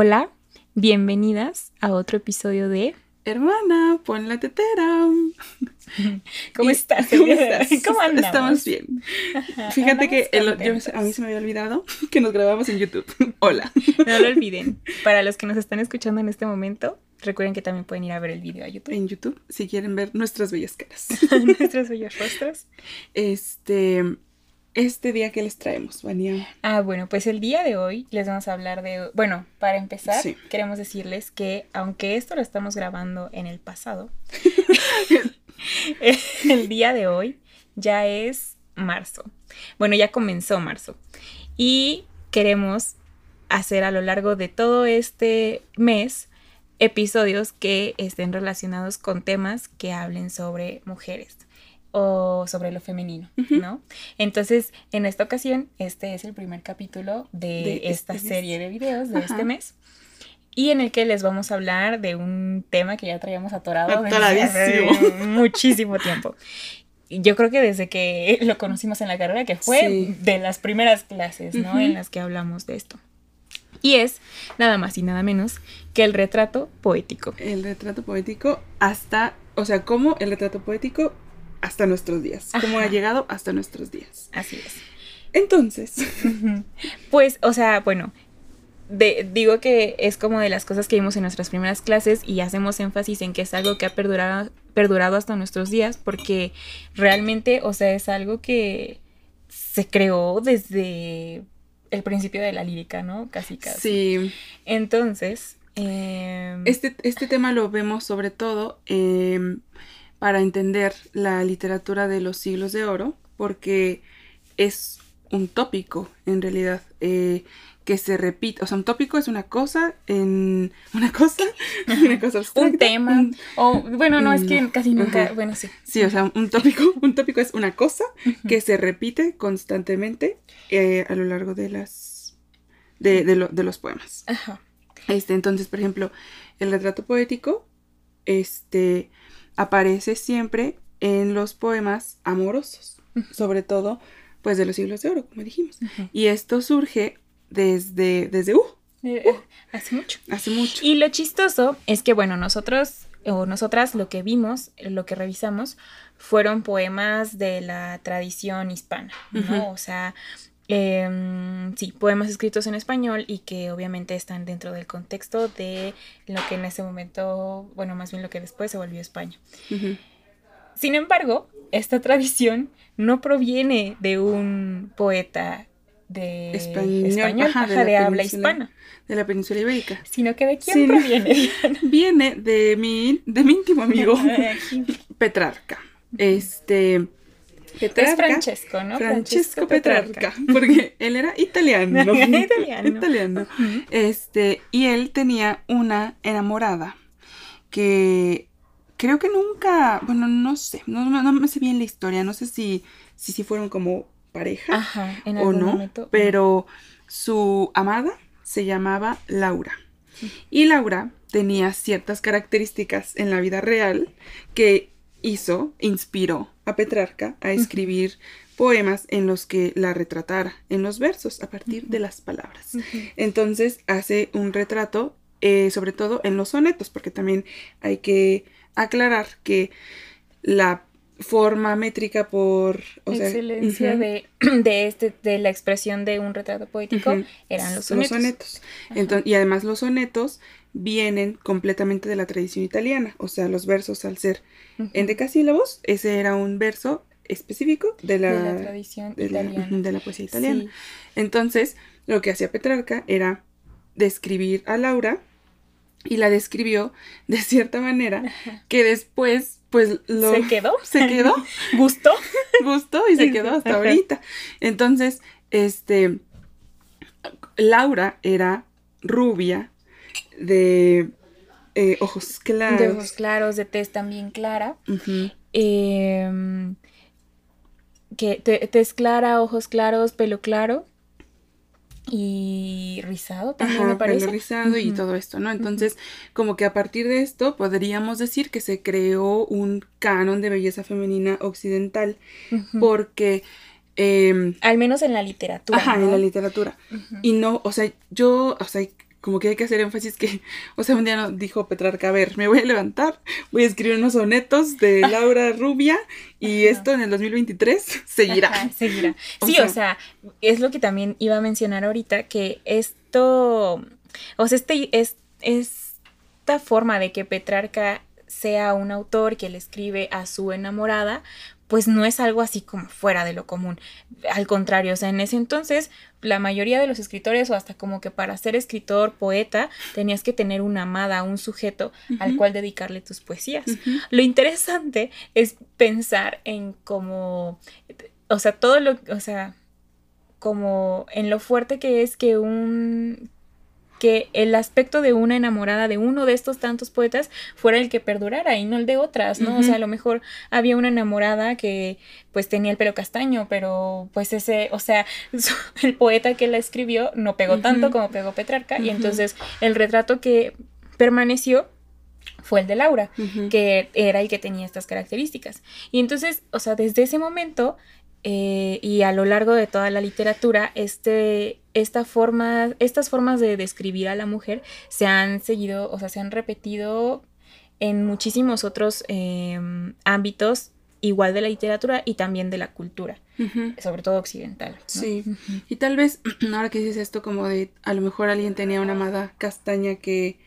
Hola, bienvenidas a otro episodio de Hermana, pon la tetera. ¿Cómo estás? ¿Cómo estás? ¿Cómo andamos? Estamos bien. Fíjate que el- yo- a mí se me había olvidado que nos grabamos en YouTube. Hola. No lo olviden. Para los que nos están escuchando en este momento, recuerden que también pueden ir a ver el video a YouTube. En YouTube, si quieren ver nuestras bellas caras. Nuestros bellos rostros. Este, este día que les traemos, Vania. Ah, bueno, pues el día de hoy les vamos a hablar de... Bueno, para empezar, Sí. queremos decirles que aunque esto lo estamos grabando en el pasado, el día de hoy ya es marzo. Bueno, ya comenzó marzo. Y queremos hacer a lo largo de todo este mes episodios que estén relacionados con temas que hablen sobre mujeres o sobre lo femenino. ¿no? Entonces, en esta ocasión, este es el primer capítulo de, De esta este mes. serie de videos de Ajá. este mes. Y en el que les vamos a hablar de un tema que ya traíamos atorado desde muchísimo tiempo. Yo creo que desde que lo conocimos en la carrera, que fue Sí. de las primeras clases, ¿no? En las que hablamos de esto. Y es nada más y nada menos que el retrato poético. El retrato poético hasta, o sea, como el retrato poético hasta nuestros días. Cómo ha Ajá. llegado hasta nuestros días. Así es. Entonces. Pues, o sea, bueno, de- digo que es como de las cosas que vimos en nuestras primeras clases y hacemos énfasis en que es algo que ha perdurado, perdurado hasta nuestros días porque realmente, o sea, es algo que se creó desde el principio de la lírica, ¿no? Casi, casi. sí, Entonces, em, Este, este tema lo vemos sobre todo em, para entender la literatura de los siglos de oro, porque es un tópico en realidad eh, que se repite. O sea, un tópico es una cosa en una cosa, una cosa abstracta, un tema. un- O, bueno, no, es que No. casi nunca, bueno, sí. sí, o sea, un tópico, un tópico es una cosa que se repite constantemente eh, a lo largo de las de, de lo- de los poemas. Ajá. Este, entonces, por ejemplo, el retrato poético este, aparece siempre en los poemas amorosos, sobre todo, pues, de los siglos de oro, como dijimos. Y esto surge desde, desde, uh, Eh, eh, hace mucho. hace mucho. Y lo chistoso es que, bueno, nosotros o nosotras lo que vimos, lo que revisamos, fueron poemas de la tradición hispana, ¿no? O sea, em, sí, poemas escritos en español y que obviamente están dentro del contexto de lo que en ese momento, bueno, más bien lo que después se volvió España. Sin embargo, esta tradición no proviene de un poeta de Español, español, ajá, de ajá, la de habla hispana, De la península ibérica. sino que de quién proviene. Viene de mi, de mi íntimo amigo Petrarca. Este. Petrarca. Es Francesco, ¿no? Francesco Petrarca, porque él era italiano. Italiano. Italiano. Este, y él tenía una enamorada que creo que nunca, bueno, no sé, no, no, no me sé bien la historia, no sé si, si, si fueron como pareja Ajá, o no, momento. pero su amada se llamaba Laura. Y Laura tenía ciertas características en la vida real que hizo, inspiró a Petrarca a escribir poemas en los que la retratara en los versos a partir de las palabras. Entonces hace un retrato, eh, sobre todo en los sonetos, porque también hay que aclarar que la forma métrica por... O sea, excelencia de, de, este, de la expresión de un retrato poético eran los sonetos. Ajá. Enton- y además los sonetos vienen completamente de la tradición italiana, o sea, los versos al ser en decasílabos, ese era un verso específico de la, de la tradición de italiana. de la poesía italiana. Sí. Entonces, lo que hacía Petrarca era describir a Laura y la describió de cierta manera Ajá. que después, pues, lo ¿Se quedó? se quedó, ¿Gustó? gustó y se quedó hasta ahorita. Entonces, este, Laura era rubia, de eh, ojos claros. De ojos claros, de tez también clara. Em, que te- tez clara, ojos claros, pelo claro. Y rizado también Ajá, me parece. pelo rizado y todo esto, ¿no? Entonces, como que a partir de esto podríamos decir que se creó un canon de belleza femenina occidental, porque em, Al menos en la literatura. Ajá, ¿no? en la literatura. Y no, o sea, yo, o sea, como que hay que hacer énfasis que, o sea, un día nos dijo Petrarca, a ver, me voy a levantar, voy a escribir unos sonetos de Laura Rubia y esto en el 2023 seguirá. seguirá. sí, o sea, es lo que también iba a mencionar ahorita, que esto, o sea, este, es, esta forma de que Petrarca sea un autor que le escribe a su enamorada, pues no es algo así como fuera de lo común. Al contrario, o sea, en ese entonces la mayoría de los escritores o hasta como que para ser escritor, poeta, tenías que tener una amada, un sujeto al cual dedicarle tus poesías. Lo interesante es pensar en cómo, o sea, todo lo, o sea, como en lo fuerte que es que un que el aspecto de una enamorada de uno de estos tantos poetas fuera el que perdurara y no el de otras, ¿no? O sea, a lo mejor había una enamorada que pues tenía el pelo castaño, pero pues ese, o sea, el poeta que la escribió no pegó tanto como pegó Petrarca y entonces el retrato que permaneció fue el de Laura, que era el que tenía estas características. Y entonces, o sea, desde ese momento eh, y a lo largo de toda la literatura, este, esta forma, estas formas de describir a la mujer se han seguido, o sea, se han repetido en muchísimos otros em, ámbitos, igual de la literatura y también de la cultura, sobre todo occidental. Sí, y tal vez, ahora que dices esto, como de, a lo mejor alguien tenía una amada castaña que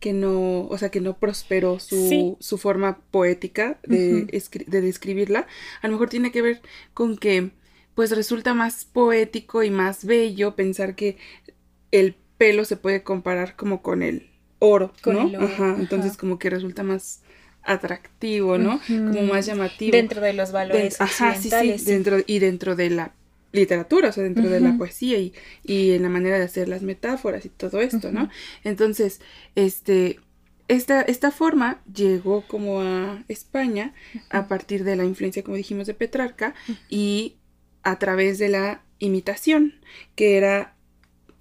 que no, o sea, que no prosperó su, su forma poética de, de describirla, a lo mejor tiene que ver con que pues resulta más poético y más bello pensar que el pelo se puede comparar como con el oro, ¿no? ajá, entonces como que resulta más atractivo, ¿no? Como más llamativo. Dentro de los valores. ajá, sí, sí, dentro, y dentro de la literatura, o sea, dentro de la poesía y, y, en la manera de hacer las metáforas y todo esto, ¿no? Entonces, este, esta, esta forma llegó como a España a partir de la influencia, como dijimos, de Petrarca y a través de la imitación, que era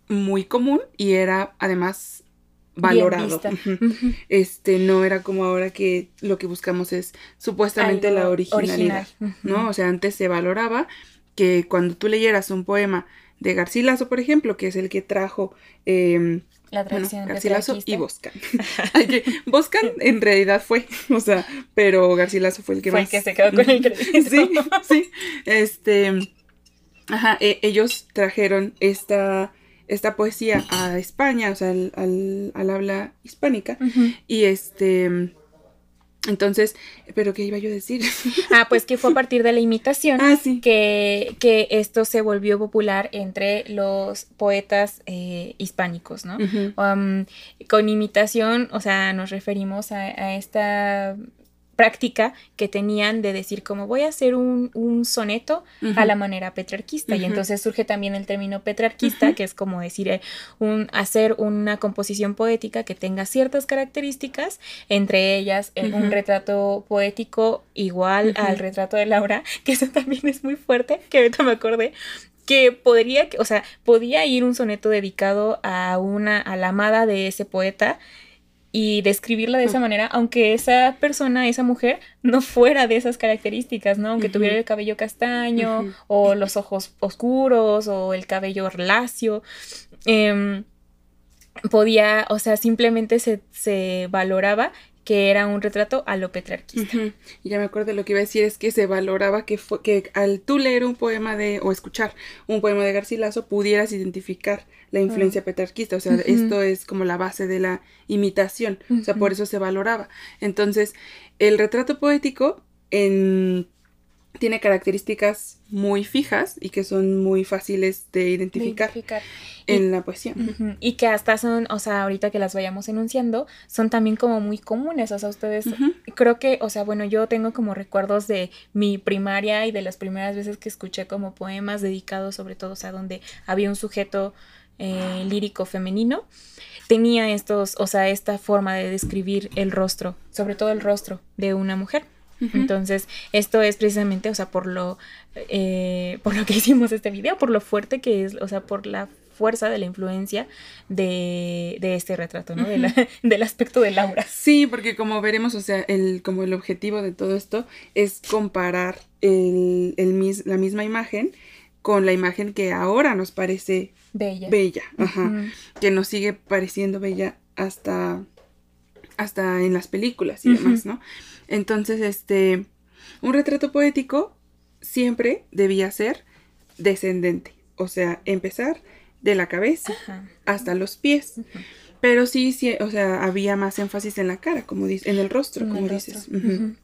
muy común y era además valorado. Este no era como ahora que lo que buscamos es supuestamente la originalidad, ¿no? O sea, antes se valoraba que cuando tú leyeras un poema de Garcilaso, por ejemplo, que es el que trajo eh, la tradición Garcilaso y Boscan. Boscan en realidad fue, o sea, pero Garcilaso fue el que fue más. el que se quedó con el crédito. sí, sí. Este, ajá, e, ellos trajeron esta, esta poesía a España, o sea, al, al, habla hispánica, y este entonces, ¿pero qué iba yo a decir? Ah, pues que fue a partir de la imitación ah, que, que, esto se volvió popular entre los poetas eh, hispánicos, ¿no? Um, con imitación, o sea, nos referimos a esta práctica que tenían de decir como voy a hacer un, soneto a la manera petrarquista. Y entonces surge también el término petrarquista, que es como decir eh, un, hacer una composición poética que tenga ciertas características, entre ellas eh, un retrato poético igual al retrato de Laura, que eso también es muy fuerte, que ahorita me acordé, que podría, o sea, podía ir un soneto dedicado a una, a la amada de ese poeta, y describirla de esa manera, aunque esa persona, esa mujer, no fuera de esas características, ¿no? Aunque tuviera el cabello castaño, o los ojos oscuros, o el cabello lacio. Em, podía, o sea, simplemente se, se valoraba que era un retrato a lo petrarquista. Y ya me acuerdo de lo que iba a decir, es que se valoraba que, fue, que al tú leer un poema de, o escuchar un poema de Garcilaso, pudieras identificar la influencia petrarquista, o sea, esto es como la base de la imitación, o sea, por eso se valoraba. Entonces, el retrato poético en tiene características muy fijas y que son muy fáciles de identificar, en la poesía. Y que hasta son, o sea, ahorita que las vayamos enunciando, son también como muy comunes. O sea, ustedes, creo que, o sea, bueno, yo tengo como recuerdos de mi primaria y de las primeras veces que escuché como poemas dedicados sobre todo, o sea, donde había un sujeto eh, lírico femenino tenía estos, o sea, esta forma de describir el rostro, sobre todo el rostro de una mujer. Entonces, esto es precisamente, o sea, por lo, eh, por lo que hicimos este video, por lo fuerte que es, o sea, por la fuerza de la influencia de, de este retrato, ¿no? del aspecto de Laura. Sí, porque como veremos, o sea, el, como el objetivo de todo esto es comparar el, el la misma imagen con la imagen que ahora nos parece Bella. bella, ajá, que nos sigue pareciendo bella hasta, hasta en las películas y demás, ¿no? Entonces, este, un retrato poético siempre debía ser descendente, o sea, empezar de la cabeza Ajá. hasta los pies. Pero sí, sí, o sea, había más énfasis en la cara, como dices, en el rostro, En el como rostro. dices.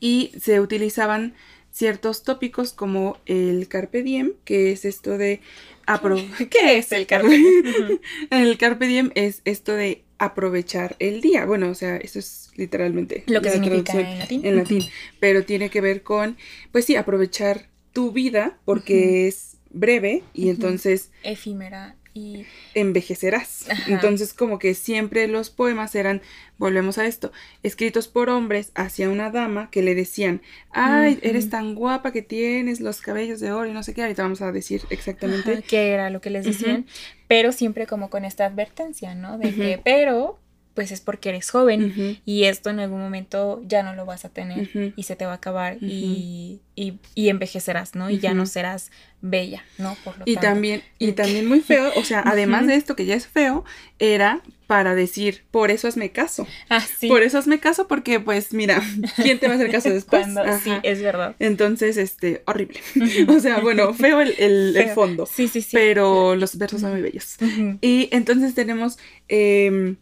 Y se utilizaban ciertos tópicos como el carpe diem, que es esto de apro- ¿Qué es el carpe diem? el carpe diem es esto de aprovechar el día. Bueno, o sea, eso es literalmente Lo que significa en latín. en latín, pero tiene que ver con, pues sí, aprovechar tu vida porque es breve y entonces Efímera y envejecerás. Ajá. Entonces, como que siempre los poemas eran, volvemos a esto, escritos por hombres hacia una dama que le decían, ay, eres tan guapa que tienes los cabellos de oro y no sé qué, ahorita vamos a decir exactamente. Ajá, que era lo que les decían, pero siempre como con esta advertencia, ¿no? De que, pero, pues es porque eres joven y esto en algún momento ya no lo vas a tener y se te va a acabar y, y, y envejecerás, ¿no? Y ya no serás bella, ¿no? Por lo Y tanto. también, y también muy feo, o sea, además de esto que ya es feo, era para decir, por eso hazme caso. Ah, sí. Por eso hazme caso porque, pues, mira, ¿quién te va a hacer caso después? Cuando- sí, es verdad. Entonces, este, horrible. O sea, bueno, feo el, el- fondo, Sí, sí, sí. pero los versos son muy bellos. Y entonces tenemos em,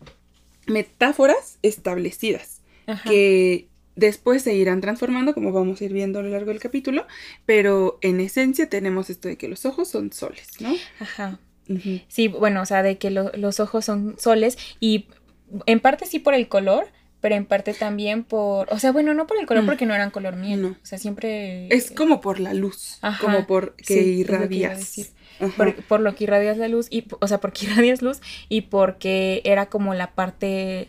metáforas establecidas Ajá. que después se irán transformando, como vamos a ir viendo a lo largo del capítulo, pero en esencia tenemos esto de que los ojos son soles, ¿no? Ajá. Sí, bueno, o sea, de que lo- los ojos son soles y en parte sí por el color, pero en parte también por, o sea, bueno, no por el color Mm. porque no eran color miel, No. o sea, siempre Es como por la luz, Ajá, como por que sí, irradias. Ajá. por, por lo que irradias la luz y, o sea, porque irradias luz y porque era como la parte,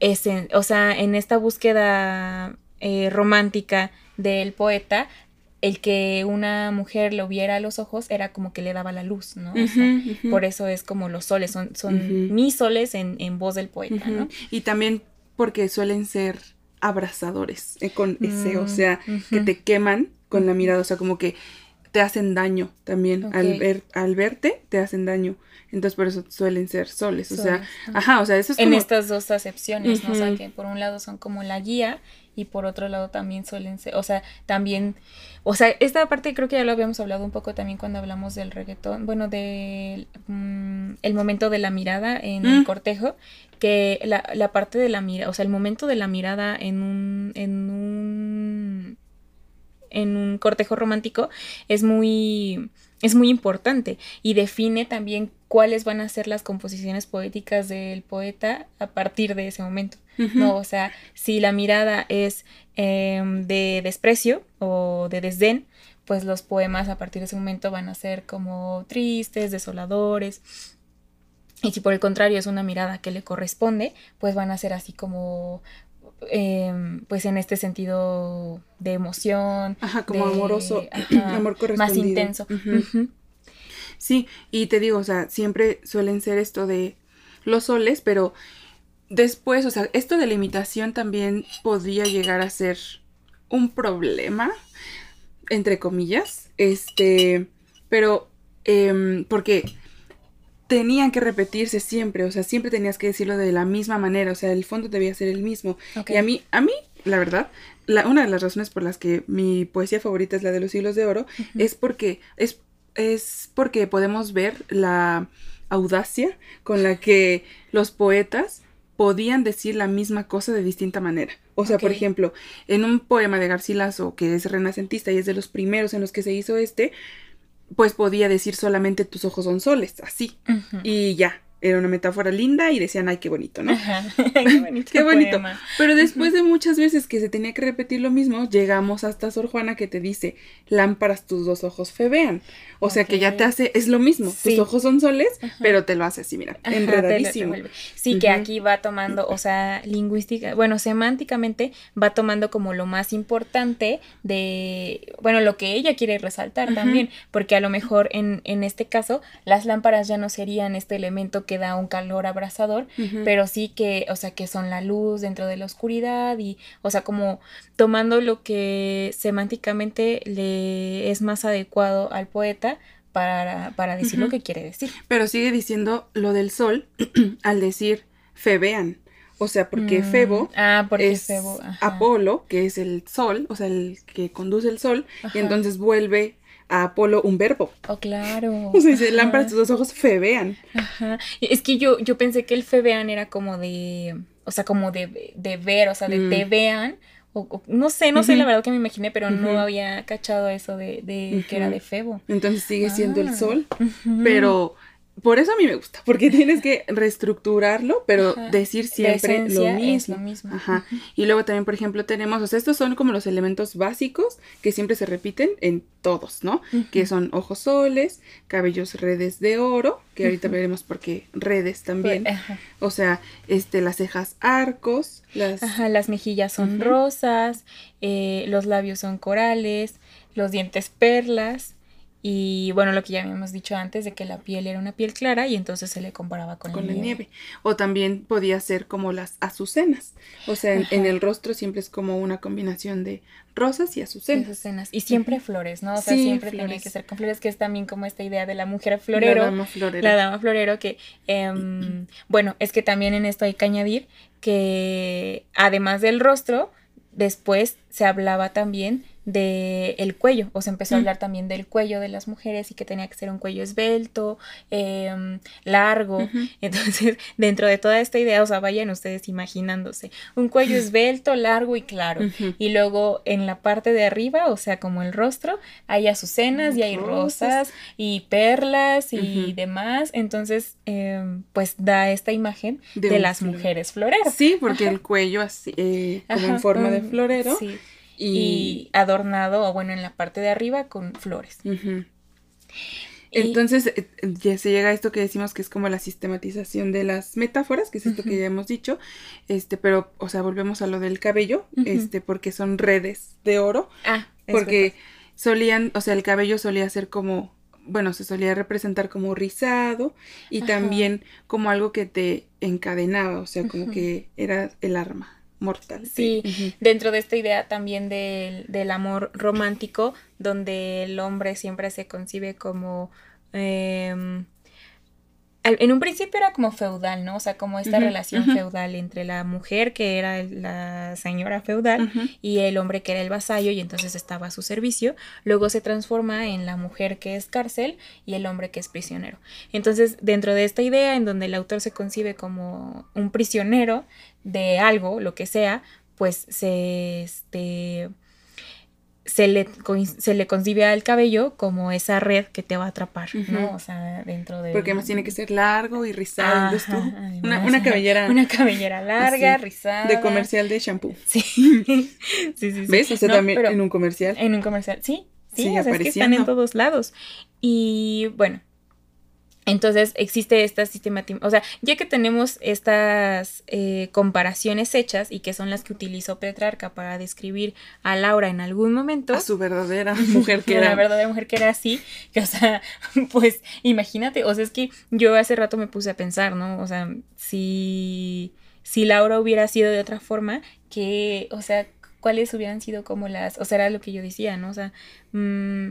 esen- o sea, en esta búsqueda eh, romántica del poeta, el que una mujer lo viera a los ojos era como que le daba la luz, ¿no? O sea. Por eso es como los soles, son, son mis soles en, en voz del poeta. ¿no? Y también porque suelen ser abrazadores eh, con ese, o Mm, sea, que te queman con la mirada, o sea, como que te hacen daño también al ver al verte te hacen daño. Entonces por eso suelen ser soles, o sea, ajá. ajá, o sea, eso es En como estas dos acepciones, ¿no? O sea, que por un lado son como la guía y por otro lado también suelen ser, o sea, también, o sea, esta parte creo que ya lo habíamos hablado un poco también cuando hablamos del reggaetón, bueno, del mm, el momento de la mirada en el Mm. cortejo, que la, la parte de la mirada, o sea, el momento de la mirada en un, en un, en un cortejo romántico es muy, es muy importante y define también cuáles van a ser las composiciones poéticas del poeta a partir de ese momento. ¿no? O sea, si la mirada es em, de desprecio o de desdén, pues los poemas a partir de ese momento van a ser como tristes, desoladores. Y si por el contrario es una mirada que le corresponde, pues van a ser así como, em, pues en este sentido de emoción. Ajá, como de- amoroso, ajá, amor correspondido. Más intenso. Sí, y te digo, o sea, siempre suelen ser esto de los soles, pero después, o sea, esto de la imitación también podría llegar a ser un problema, entre comillas, este, pero, em, porque tenían que repetirse siempre, o sea, siempre tenías que decirlo de la misma manera, o sea, el fondo debía ser el mismo. Y a mí, a mí, la verdad, la, una de las razones por las que mi poesía favorita es la de los siglos de oro es porque es, es porque podemos ver la audacia con la que los poetas podían decir la misma cosa de distinta manera. O sea, por ejemplo, en un poema de Garcilaso, que es renacentista y es de los primeros en los que se hizo este, pues podía decir solamente tus ojos son soles, así. Y ya, era una metáfora linda y decían, ay, qué bonito, ¿no? Ajá. Qué bonito. Qué bonito. poema. Pero después de muchas veces que se tenía que repetir lo mismo, llegamos hasta Sor Juana que te dice, lámparas tus dos ojos febean. O sea que ya te hace, es lo mismo, Sí. tus ojos son soles, Ajá. pero te lo hace así, mira, Ajá, te lo enredadísimo. revuelve. Sí, que aquí va tomando, o sea, lingüística, bueno, semánticamente va tomando como lo más importante de, bueno, lo que ella quiere resaltar también, porque a lo mejor en, en este caso las lámparas ya no serían este elemento que da un calor abrasador, pero sí que, o sea, que son la luz dentro de la oscuridad y, o sea, como tomando lo que semánticamente le es más adecuado al poeta para, para decir lo que quiere decir. Pero sigue diciendo lo del sol al decir febean. O sea, porque Mm, Febo ah, porque es Febo. Apolo, que es el sol, o sea, el que conduce el sol, Ajá. y entonces vuelve a Apolo un verbo. Oh, claro. O sea, dice, lámparas tus dos ojos febean. Ajá. Es que yo, yo pensé que el febean era como de, o sea, como de, de ver, o sea, de Mm. te vean, o, o- no sé, no sé la verdad que me imaginé, pero no había cachado eso de, de que era de Febo. Entonces sigue siendo el Ah. sol, pero por eso a mí me gusta, porque tienes que reestructurarlo, pero Ajá. decir siempre lo mismo. es lo mismo. Ajá. Y luego también, por ejemplo, tenemos, o sea, estos son como los elementos básicos que siempre se repiten en todos, ¿no? Que son ojos soles, cabellos redes de oro, que ahorita veremos por qué redes también. Ajá. O sea, este, las cejas arcos, las... Ajá, las mejillas son rosas, eh, los labios son corales, los dientes perlas y bueno, lo que ya habíamos dicho antes de que la piel era una piel clara y entonces se le comparaba con, con la nieve. O también podía ser como las azucenas. O sea, en, el rostro siempre es como una combinación de rosas y azucenas. azucenas. Y siempre flores, ¿no? O sea, Sí, siempre tenía flores. que ser con flores, que es también como esta idea de la mujer La florero. dama florera. La dama florero que, em, bueno, es que también en esto hay que añadir que además del rostro, después se hablaba también de el cuello, o se empezó a Mm. hablar también del cuello de las mujeres y que tenía que ser un cuello esbelto, em, largo. Entonces, dentro de toda esta idea, o sea, vayan ustedes imaginándose un cuello esbelto, largo y claro. Y luego en la parte de arriba, o sea, como el rostro, hay azucenas y hay Rosas. y perlas y demás. Entonces, em, pues da esta imagen de, De las flor. mujeres floreras. Sí, porque Ajá. el cuello así, eh, como Ajá, en forma de un- florero. sí, Y... Y adornado, o bueno, en la parte de arriba con flores. Entonces, eh, ya se llega a esto que decimos que es como la sistematización de las metáforas, que es esto que ya hemos dicho, este, pero, o sea, volvemos a lo del cabello, este, porque son redes de oro, Ah, porque solían, o sea, el cabello solía ser como, bueno, se solía representar como rizado y Ajá. también como algo que te encadenaba, o sea, como que era el arma mortal. Sí, dentro de esta idea también del, del amor romántico, donde el hombre siempre se concibe como... al- en un principio era como feudal, ¿no? O sea, como esta relación feudal entre la mujer, que era la señora feudal, y el hombre que era el vasallo y entonces estaba a su servicio. Luego se transforma en la mujer que es cárcel y el hombre que es prisionero. Entonces, dentro de esta idea en donde el autor se concibe como un prisionero de algo, lo que sea, pues se este se le, se le concibe al cabello como esa red que te va a atrapar, ¿no? O sea, dentro de... Porque además tiene que ser largo y rizado. Ajá, una, además, una ajá. cabellera Una cabellera larga, Así, rizada. de comercial de shampoo. Sí. sí, sí, sí. ¿Ves? O sea, No, también en un comercial. en un comercial. Sí, sí, Sigue o sea, es que están en todos lados. Y bueno, entonces existe esta sistematización. O sea, ya que tenemos estas eh, comparaciones hechas y que son las que utilizó Petrarca para describir a Laura en algún momento. A su verdadera mujer que La era. verdadera mujer que era así, que o sea, pues imagínate, o sea, es que yo hace rato me puse a pensar, ¿no? O sea, si, si Laura hubiera sido de otra forma, que, o sea, cuáles hubieran sido como las, o sea, era lo que yo decía, ¿no? O sea, mm,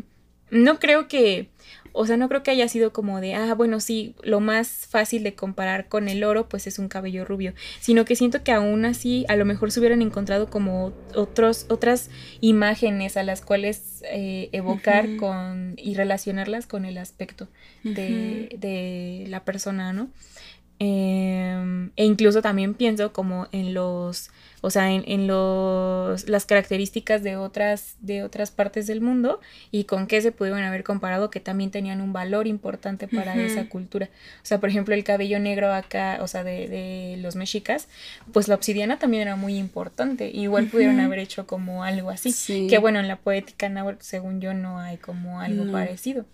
no creo que, o sea, no creo que haya sido como de, ah, bueno, sí, lo más fácil de comparar con el oro, pues es un cabello rubio, sino que siento que aún así a lo mejor se hubieran encontrado como otros, otras imágenes a las cuales eh, evocar con y relacionarlas con el aspecto de, de la persona, ¿no? Em, e incluso también pienso como en los, o sea, en, en los, las características de otras, de otras partes del mundo y con qué se pudieron haber comparado que también tenían un valor importante para Ujú. esa cultura. O sea, por ejemplo, el cabello negro acá, o sea, de, de los mexicas, pues la obsidiana también era muy importante. Igual pudieron Ujú. haber hecho como algo así. Sí. Que bueno, en la poética náhuatl, según yo, no hay como algo No. parecido.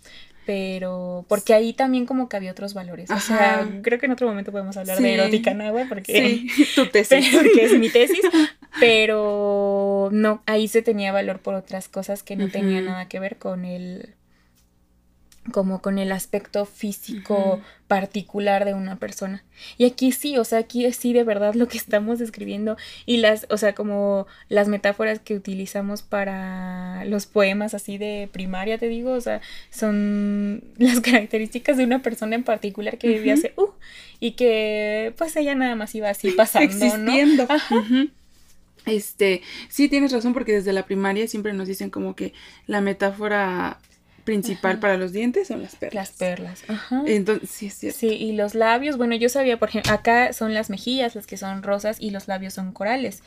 Pero, porque ahí también como que había otros valores. O sea, creo que en otro momento podemos hablar Sí. de erótica náhuatl porque, Sí, tu tesis. porque es mi tesis. Pero no, ahí se tenía valor por otras cosas que no tenían Ujú. nada que ver con el como con el aspecto físico particular de una persona. Y aquí sí, o sea, aquí sí de verdad lo que estamos describiendo y las, o sea, como las metáforas que utilizamos para los poemas así de primaria, te digo, o sea, son las características de una persona en particular que vivía hace, uh, y que pues ella nada más iba así pasando, Existiendo. Este, sí tienes razón porque desde la primaria siempre nos dicen como que la metáfora principal para los dientes son las perlas. Las perlas, ajá. Entonces, sí, sí. Sí, y los labios, bueno, yo sabía, por ejemplo, acá son las mejillas las que son rosas y los labios son corales.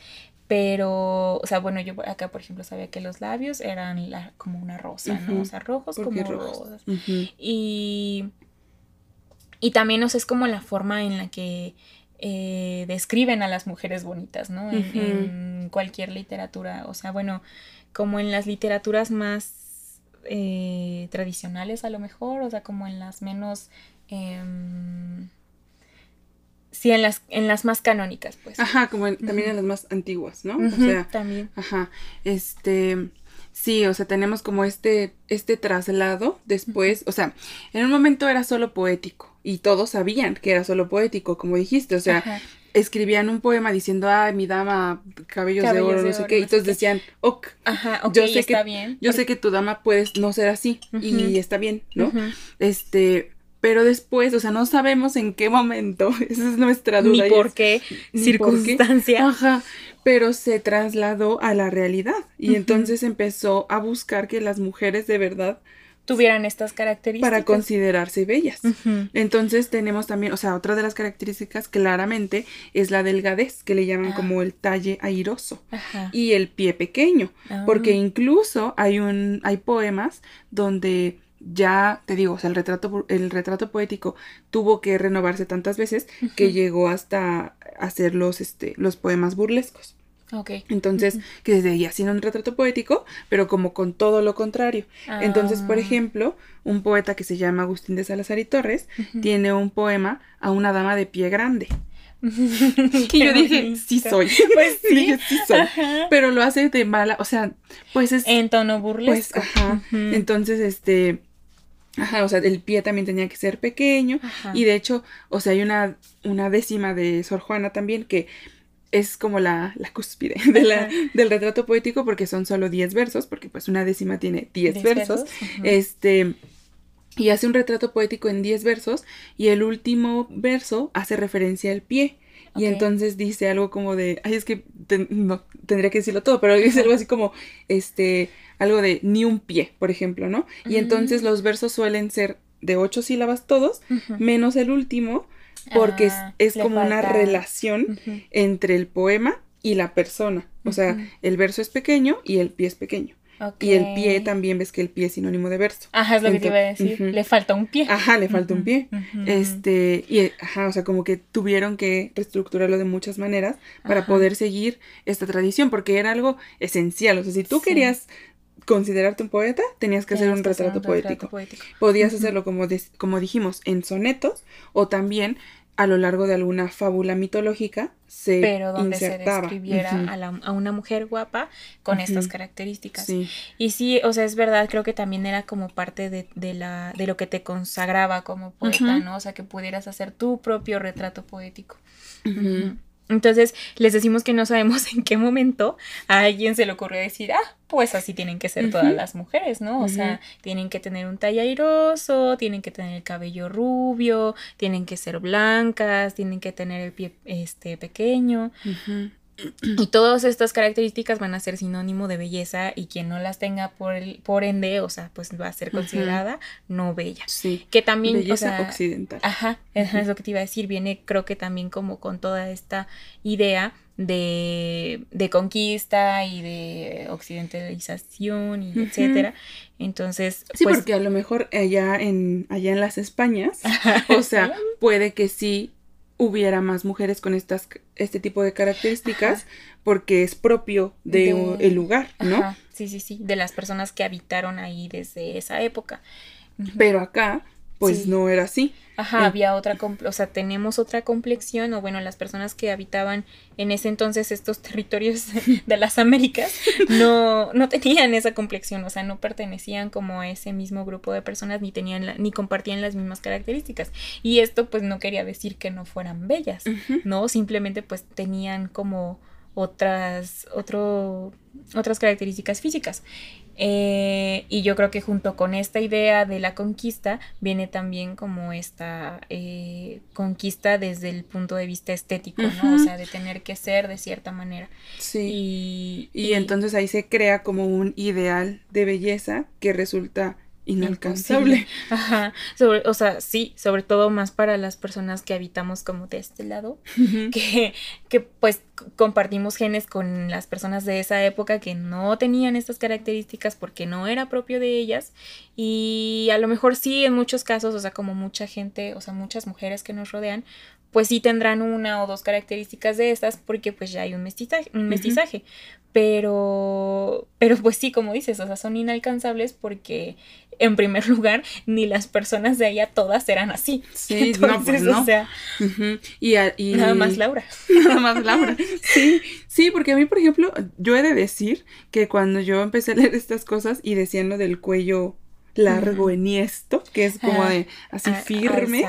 Pero, o sea, bueno, yo acá, por ejemplo, sabía que los labios eran la, como una rosa, ¿no? O sea, rojos como rosas. Y, y también, o sea, es como la forma en la que eh, describen a las mujeres bonitas, ¿no? en cualquier literatura. O sea, bueno, como en las literaturas más eh, tradicionales a lo mejor, o sea, como en las menos... Em, sí, en las, en las más canónicas, pues. Ajá, como también en las más antiguas, ¿no? o sea, también. Ajá, este... Sí, o sea, tenemos como este, este traslado después, o sea, en un momento era solo poético y todos sabían que era solo poético, como dijiste, o sea, escribían un poema diciendo, ay, mi dama, cabellos, de oro, no sé qué, y todos decían, ok, Ajá, yo sé está que, bien. Yo sé que tu dama puedes no ser así, y está bien, ¿no? Este, pero después, o sea, no sabemos en qué momento, esa es nuestra duda. Ni por qué circunstancia. Ajá, pero se trasladó a la realidad, y entonces empezó a buscar que las mujeres de verdad tuvieran estas características. Para considerarse bellas. Entonces tenemos también, o sea, otra de las características claramente es la delgadez, que le llaman como el talle airoso. Y el pie pequeño. Porque ah. incluso hay un, hay poemas donde ya te digo, o sea, el retrato, el retrato poético tuvo que renovarse tantas veces que llegó hasta hacer los, este, los poemas burlescos. Entonces, que se seguía siendo un retrato poético, pero como con todo lo contrario. Entonces, por ah. ejemplo, un poeta que se llama Agustín de Salazar y Torres tiene un poema a una dama de pie grande. y yo dije, sí soy. Pues sí. sí soy. Pero lo hace de mala, o sea, pues es. En tono burlesco. Pues, ajá. Entonces, este. Ajá, o sea, el pie también tenía que ser pequeño. Y de hecho, o sea, hay una, una décima de Sor Juana también que es como la, la cúspide de la, del retrato poético porque son solo 10 versos, porque pues una décima tiene 10 versos. Este y hace un retrato poético en 10 versos y el último verso hace referencia al pie. Y entonces dice algo como de, ay, es que no tendría que decirlo todo, pero dice algo así como, este, algo de ni un pie, por ejemplo, ¿no? Y entonces los versos suelen ser de ocho sílabas todos, menos el último, porque es, ah, como una relación entre el poema y la persona. O sea, el verso es pequeño y el pie es pequeño. Y el pie también ves que el pie es sinónimo de verso. Ajá, es lo que te iba a decir. Le falta un pie. Ajá, le falta un pie. Este, y ajá, o sea, como que tuvieron que reestructurarlo de muchas maneras para poder seguir esta tradición, porque era algo esencial. O sea, si tú querías considerarte un poeta, tenías que hacer un, retrato, poético. Podías hacerlo como, como dijimos, en sonetos o también a lo largo de alguna fábula mitológica se pero donde se describiera a, una mujer guapa con estas características. Y sí o sea es verdad creo que también era como parte de, de la de lo que te consagraba como poeta no o sea que pudieras hacer tu propio retrato poético entonces les decimos que no sabemos en qué momento a alguien se le ocurrió decir, ah, pues así tienen que ser todas las mujeres, ¿no? O sea, tienen que tener un talle airoso, tienen que tener el cabello rubio, tienen que ser blancas, tienen que tener el pie este pequeño. Y todas estas características van a ser sinónimo de belleza y quien no las tenga por el, por ende, o sea, pues va a ser considerada no bella. Sí. Que también, belleza occidental. Ajá, es lo que te iba a decir, viene creo que también como con toda esta idea de, de conquista y de occidentalización y etcétera. Entonces, sí, pues porque a lo mejor allá en allá en las Españas, o sea, puede que sí hubiera más mujeres con estas este tipo de características porque es propio de, el lugar, ¿no? Sí, sí, sí, de las personas que habitaron ahí desde esa época. Pero acá pues no era así. Ajá, había otra, o sea, tenemos otra complexión, o bueno, las personas que habitaban en ese entonces estos territorios de las Américas no, no tenían esa complexión, o sea, no pertenecían como a ese mismo grupo de personas, ni tenían, ni compartían las mismas características. Y esto pues no quería decir que no fueran bellas, ¿no? Simplemente pues tenían como otras, otro, otras características físicas. Eh, y yo creo que junto con esta idea de la conquista viene también como esta eh, conquista desde el punto de vista estético, ¿no? O sea, de tener que ser de cierta manera. Sí. y, entonces ahí se crea como un ideal de belleza que resulta inalcanzable. Ajá, sobre, o sea, sí, sobre todo más para las personas que habitamos como de este lado, que, que pues compartimos genes con las personas de esa época que no tenían estas características porque no era propio de ellas. Y a lo mejor sí en muchos casos, o sea, como mucha gente, o sea, muchas mujeres que nos rodean, pues sí tendrán una o dos características de estas porque pues ya hay un mestizaje, un mestizaje. Pero, pero pues sí, como dices, o sea, son inalcanzables porque en primer lugar, ni las personas de allá todas eran así. Sí, no, pues no. O sea, y, nada más Laura. Nada más Laura. Sí, sí, porque a mí, por ejemplo, yo he de decir que cuando yo empecé a leer estas cosas y decían lo del cuello largo enhiesto, que es como de así firme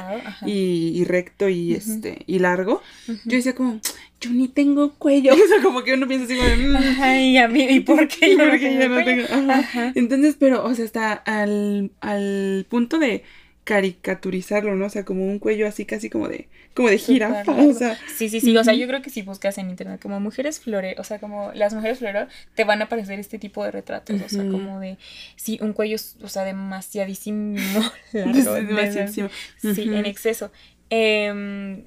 y, recto y este y largo. Yo decía como, yo ni tengo cuello. O sea, como que uno piensa así como de, mm". Ay, a mí, ¿y por qué yo, no tengo? Entonces, pero, o sea, está al, al punto de caricaturizarlo, ¿no? O sea, como un cuello así casi como de como de jirafa, o sea. Sí, sí, sí, o sea, yo creo que si buscas en internet como mujeres flore, o sea, como las mujeres flore, te van a aparecer este tipo de retratos, o sea, como de sí, un cuello, o sea, demasiadísimo largo, demasiadísimo. Sí, en exceso. Em,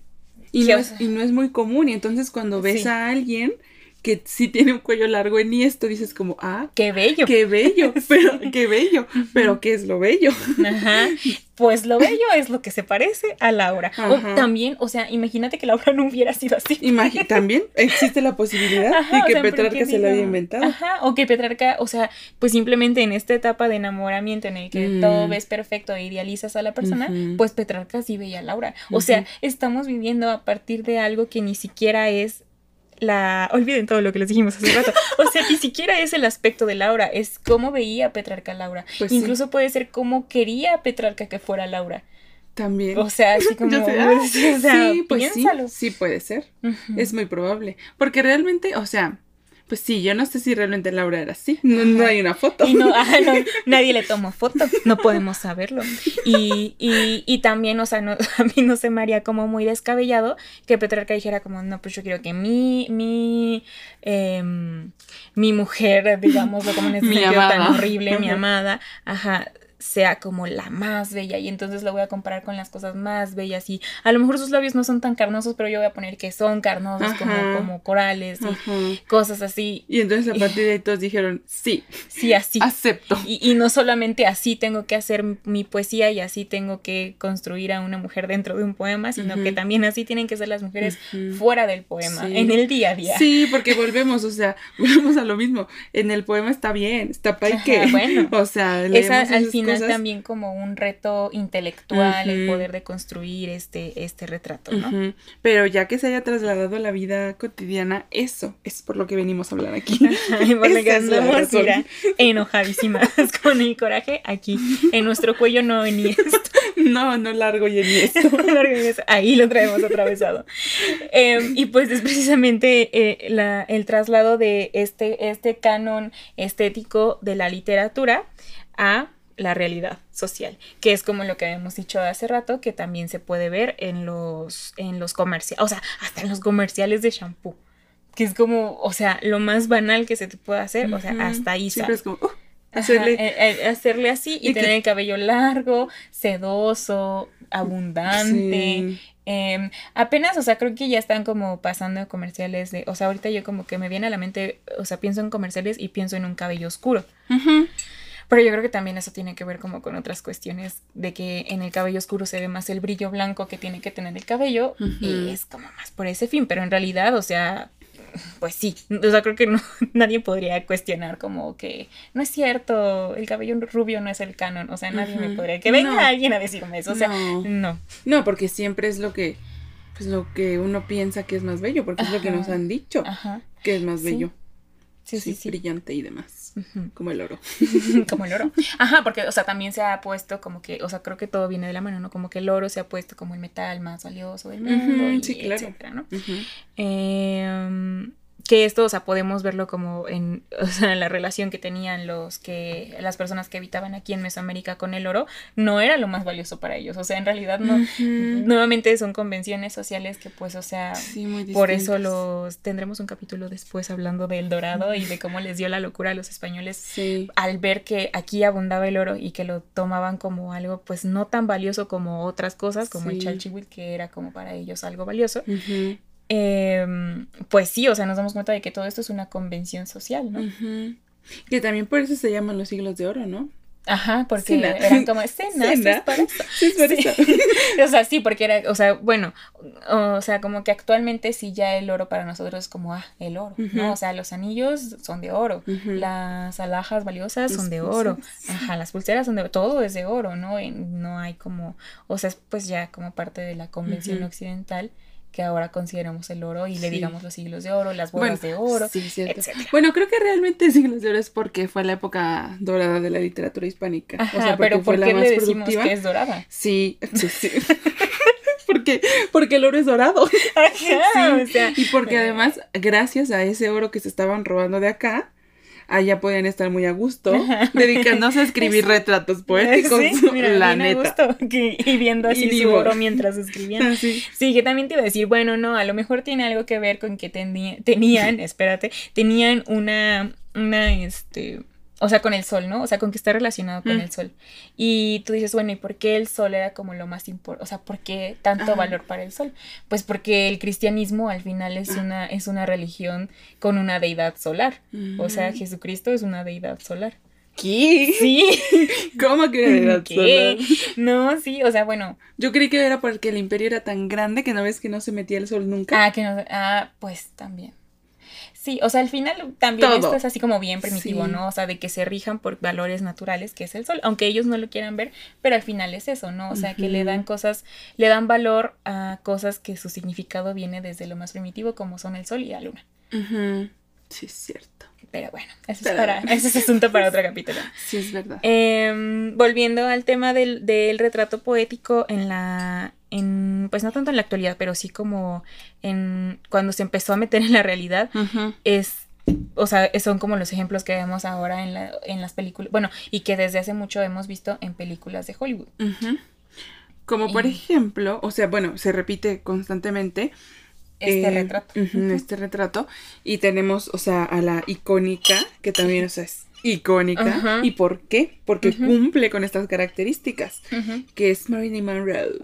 y, no es, y no es muy común, y entonces cuando ves a alguien que sí tiene un cuello largo en esto dices como, ah, qué bello. Qué bello, pero qué bello, pero ¿qué es lo bello? Ajá. Pues lo bello es lo que se parece a Laura. O también, o sea, imagínate que Laura no hubiera sido así. también existe la posibilidad de que Petrarca se lo haya inventado. Ajá, o que Petrarca, o sea, pues simplemente en esta etapa de enamoramiento en el que mm. todo ves perfecto e idealizas a la persona, pues Petrarca sí veía a Laura. O sea, estamos viviendo a partir de algo que ni siquiera es la... Olviden todo lo que les dijimos hace rato. O sea, ni siquiera es el aspecto de Laura, es cómo veía Petrarca a Laura. Pues Incluso puede ser cómo quería Petrarca que fuera Laura. También. O sea, así como... Ah, sí, pues piénsalo. sí, puede ser. Es muy probable. Porque realmente, o sea, pues sí, yo no sé si realmente Laura era así. No, hay una foto. Y no, nadie le tomó foto. No podemos saberlo. Y, y, y también, o sea, no, a mí no se me haría como muy descabellado que Petrarca dijera como, no, pues yo quiero que mi, mi, em, mi mujer, digamos, como en ese sentido tan horrible, mi amada, ajá, sea como la más bella y entonces lo voy a comparar con las cosas más bellas y a lo mejor sus labios no son tan carnosos, pero yo voy a poner que son carnosos como, como corales y cosas así. Y entonces a partir de ahí todos dijeron, sí, sí, así. Acepto. Y, no solamente así tengo que hacer mi poesía y así tengo que construir a una mujer dentro de un poema, sino que también así tienen que ser las mujeres fuera del poema, en el día a día. Sí, porque volvemos, o sea, volvemos a lo mismo. En el poema está bien, está para que, bueno, o sea, esa, al final también como un reto intelectual el poder de construir este, este retrato, ¿no? Pero ya que se haya trasladado a la vida cotidiana, eso es por lo que venimos a hablar aquí. enojadísimas con el coraje aquí. En nuestro cuello no venía esto. No, no largo y esto. Ahí lo traemos atravesado. Em, y pues es precisamente eh, la, el traslado de este, este canon estético de la literatura a la realidad social, que es como lo que habíamos dicho hace rato, que también se puede ver en los, en los comerciales, o sea, hasta en los comerciales de shampoo, que es como, o sea, lo más banal que se te puede hacer, o sea, hasta ahí Siempre es como, uh, hacerle... Eh, eh, hacerle así y, tener el cabello largo, sedoso, abundante. Em, apenas, o sea, creo que ya están como pasando comerciales de, o sea, ahorita yo como que me viene a la mente, o sea, pienso en comerciales y pienso en un cabello oscuro. Pero yo creo que también eso tiene que ver como con otras cuestiones de que en el cabello oscuro se ve más el brillo blanco que tiene que tener el cabello y es como más por ese fin, pero en realidad, o sea, pues sí, o sea, creo que no, nadie podría cuestionar como que no es cierto, el cabello rubio no es el canon, o sea, nadie me podría, que venga alguien a decirme eso, o sea, no. no. porque siempre es lo que, pues lo que uno piensa que es más bello, porque es lo que nos han dicho, que es más bello. Sí, sí, sí, brillante y demás. Como el oro. como el oro. Ajá, porque, o sea, también se ha puesto como que, o sea, creo que todo viene de la mano, ¿no? Como que el oro se ha puesto como el metal más valioso del mundo, sí, claro. etcétera, ¿no? eh, que esto, o sea, podemos verlo como en, o sea, la relación que tenían los que, las personas que habitaban aquí en Mesoamérica con el oro, no era lo más valioso para ellos, o sea, en realidad no, nuevamente son convenciones sociales que pues, o sea, por eso los, tendremos un capítulo después hablando del dorado y de cómo les dio la locura a los españoles al ver que aquí abundaba el oro y que lo tomaban como algo, pues, no tan valioso como otras cosas, como el chalchihuil, que era como para ellos algo valioso. Em, pues sí, o sea, nos damos cuenta de que todo esto es una convención social, ¿no? Que también por eso se llaman los siglos de oro, ¿no? Ajá, porque eran como escenas. Sí, o sea, sí, porque era, o sea, bueno, o sea, como que actualmente sí ya el oro para nosotros es como, ah, el oro, ¿no? O sea, los anillos son de oro, las alhajas valiosas son de oro, ajá, las pulseras son de oro, todo es de oro, ¿no? no hay como, o sea, pues ya como parte de la convención occidental que ahora consideramos el oro y le digamos los siglos de oro, las bodas de oro, sí, Bueno, creo que realmente siglos de oro es porque fue la época dorada de la literatura hispánica. o sea, pero ¿por qué le decimos que es dorada? Sí, sí, sí. porque, porque el oro es dorado. Ajá, o sea, y porque además, gracias a ese oro que se estaban robando de acá, allá pueden estar muy a gusto, dedicándose a escribir retratos poéticos. Sí, mira, la neta. A gusto, y viendo así su oro mientras escribían. Sí. sí, que también te iba a decir, bueno, no, a lo mejor tiene algo que ver con que tenían, espérate, tenían una, una, este, o sea, con el sol, ¿no? O sea, con que está relacionado con mm. el sol. Y tú dices, bueno, ¿y por qué el sol era como lo más importante? O sea, ¿por qué tanto valor para el sol? Pues porque el cristianismo al final es una, es una religión con una deidad solar. O sea, Jesucristo es una deidad solar. ¿Qué? Sí. ¿Cómo que una deidad solar? No, sí, o sea, bueno. Yo creí que era porque el imperio era tan grande que no ves que no se metía el sol nunca. Ah, que no. Ah, pues también. Sí, o sea, al final también esto es así como bien primitivo, ¿no? O sea, de que se rijan por valores naturales, que es el sol, aunque ellos no lo quieran ver, pero al final es eso, ¿no? O sea, que le dan cosas, le dan valor a cosas que su significado viene desde lo más primitivo, como son el sol y la luna. Sí, es cierto. Pero bueno, eso es, para, ese es asunto para otro capítulo. Sí, es verdad. Em, volviendo al tema del, del retrato poético en la, en, pues no tanto en la actualidad, pero sí como en cuando se empezó a meter en la realidad, es, o sea, son como los ejemplos que vemos ahora en, la, en las películas, bueno, y que desde hace mucho hemos visto en películas de Hollywood. Como por ejemplo, o sea, bueno, se repite constantemente. Este eh, retrato. Este retrato. Y tenemos, o sea, a la icónica, que también, o sea, es icónica. ¿Y por qué? Porque cumple con estas características, que es Marilyn Monroe.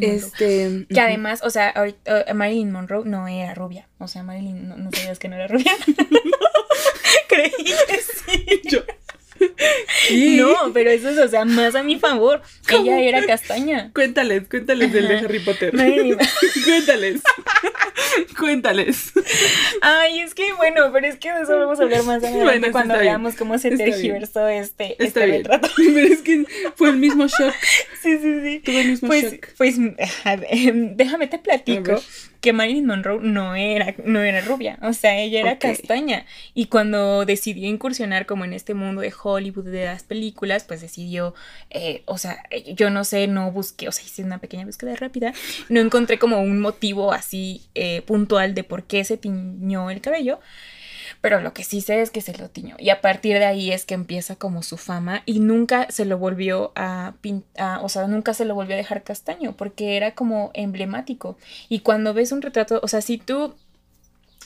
este, Que además, o sea, uh, Marilyn Monroe no era rubia. O sea, Marilyn, no, sabías que no era rubia. Creí que sí. Yo. No, pero eso es, o sea, más a mi favor. Ella era castaña. Cuéntales, cuéntales del de Harry Potter. cuéntales. cuéntales. Ay, es que bueno, pero es que de eso vamos a hablar más adelante cuando veamos cómo se tergiversó este, este retrato. Pero es que fue el mismo shock. Sí, sí, sí. Tuve el mismo pues, shock. Pues, déjame te platico que Marilyn Monroe no era, no era rubia, o sea, ella era castaña. Y cuando decidió incursionar como en este mundo de Hollywood, de las películas, pues decidió, eh, o sea, yo no sé, no busqué, o sea, hice una pequeña búsqueda rápida, no encontré como un motivo así eh, puntual de por qué se tiñó el cabello. Pero lo que sí sé es que se lo tiñó. Y a partir de ahí es que empieza como su fama y nunca se lo volvió a pintar, o sea, nunca se lo volvió a dejar castaño porque era como emblemático. Y cuando ves un retrato, o sea, si tú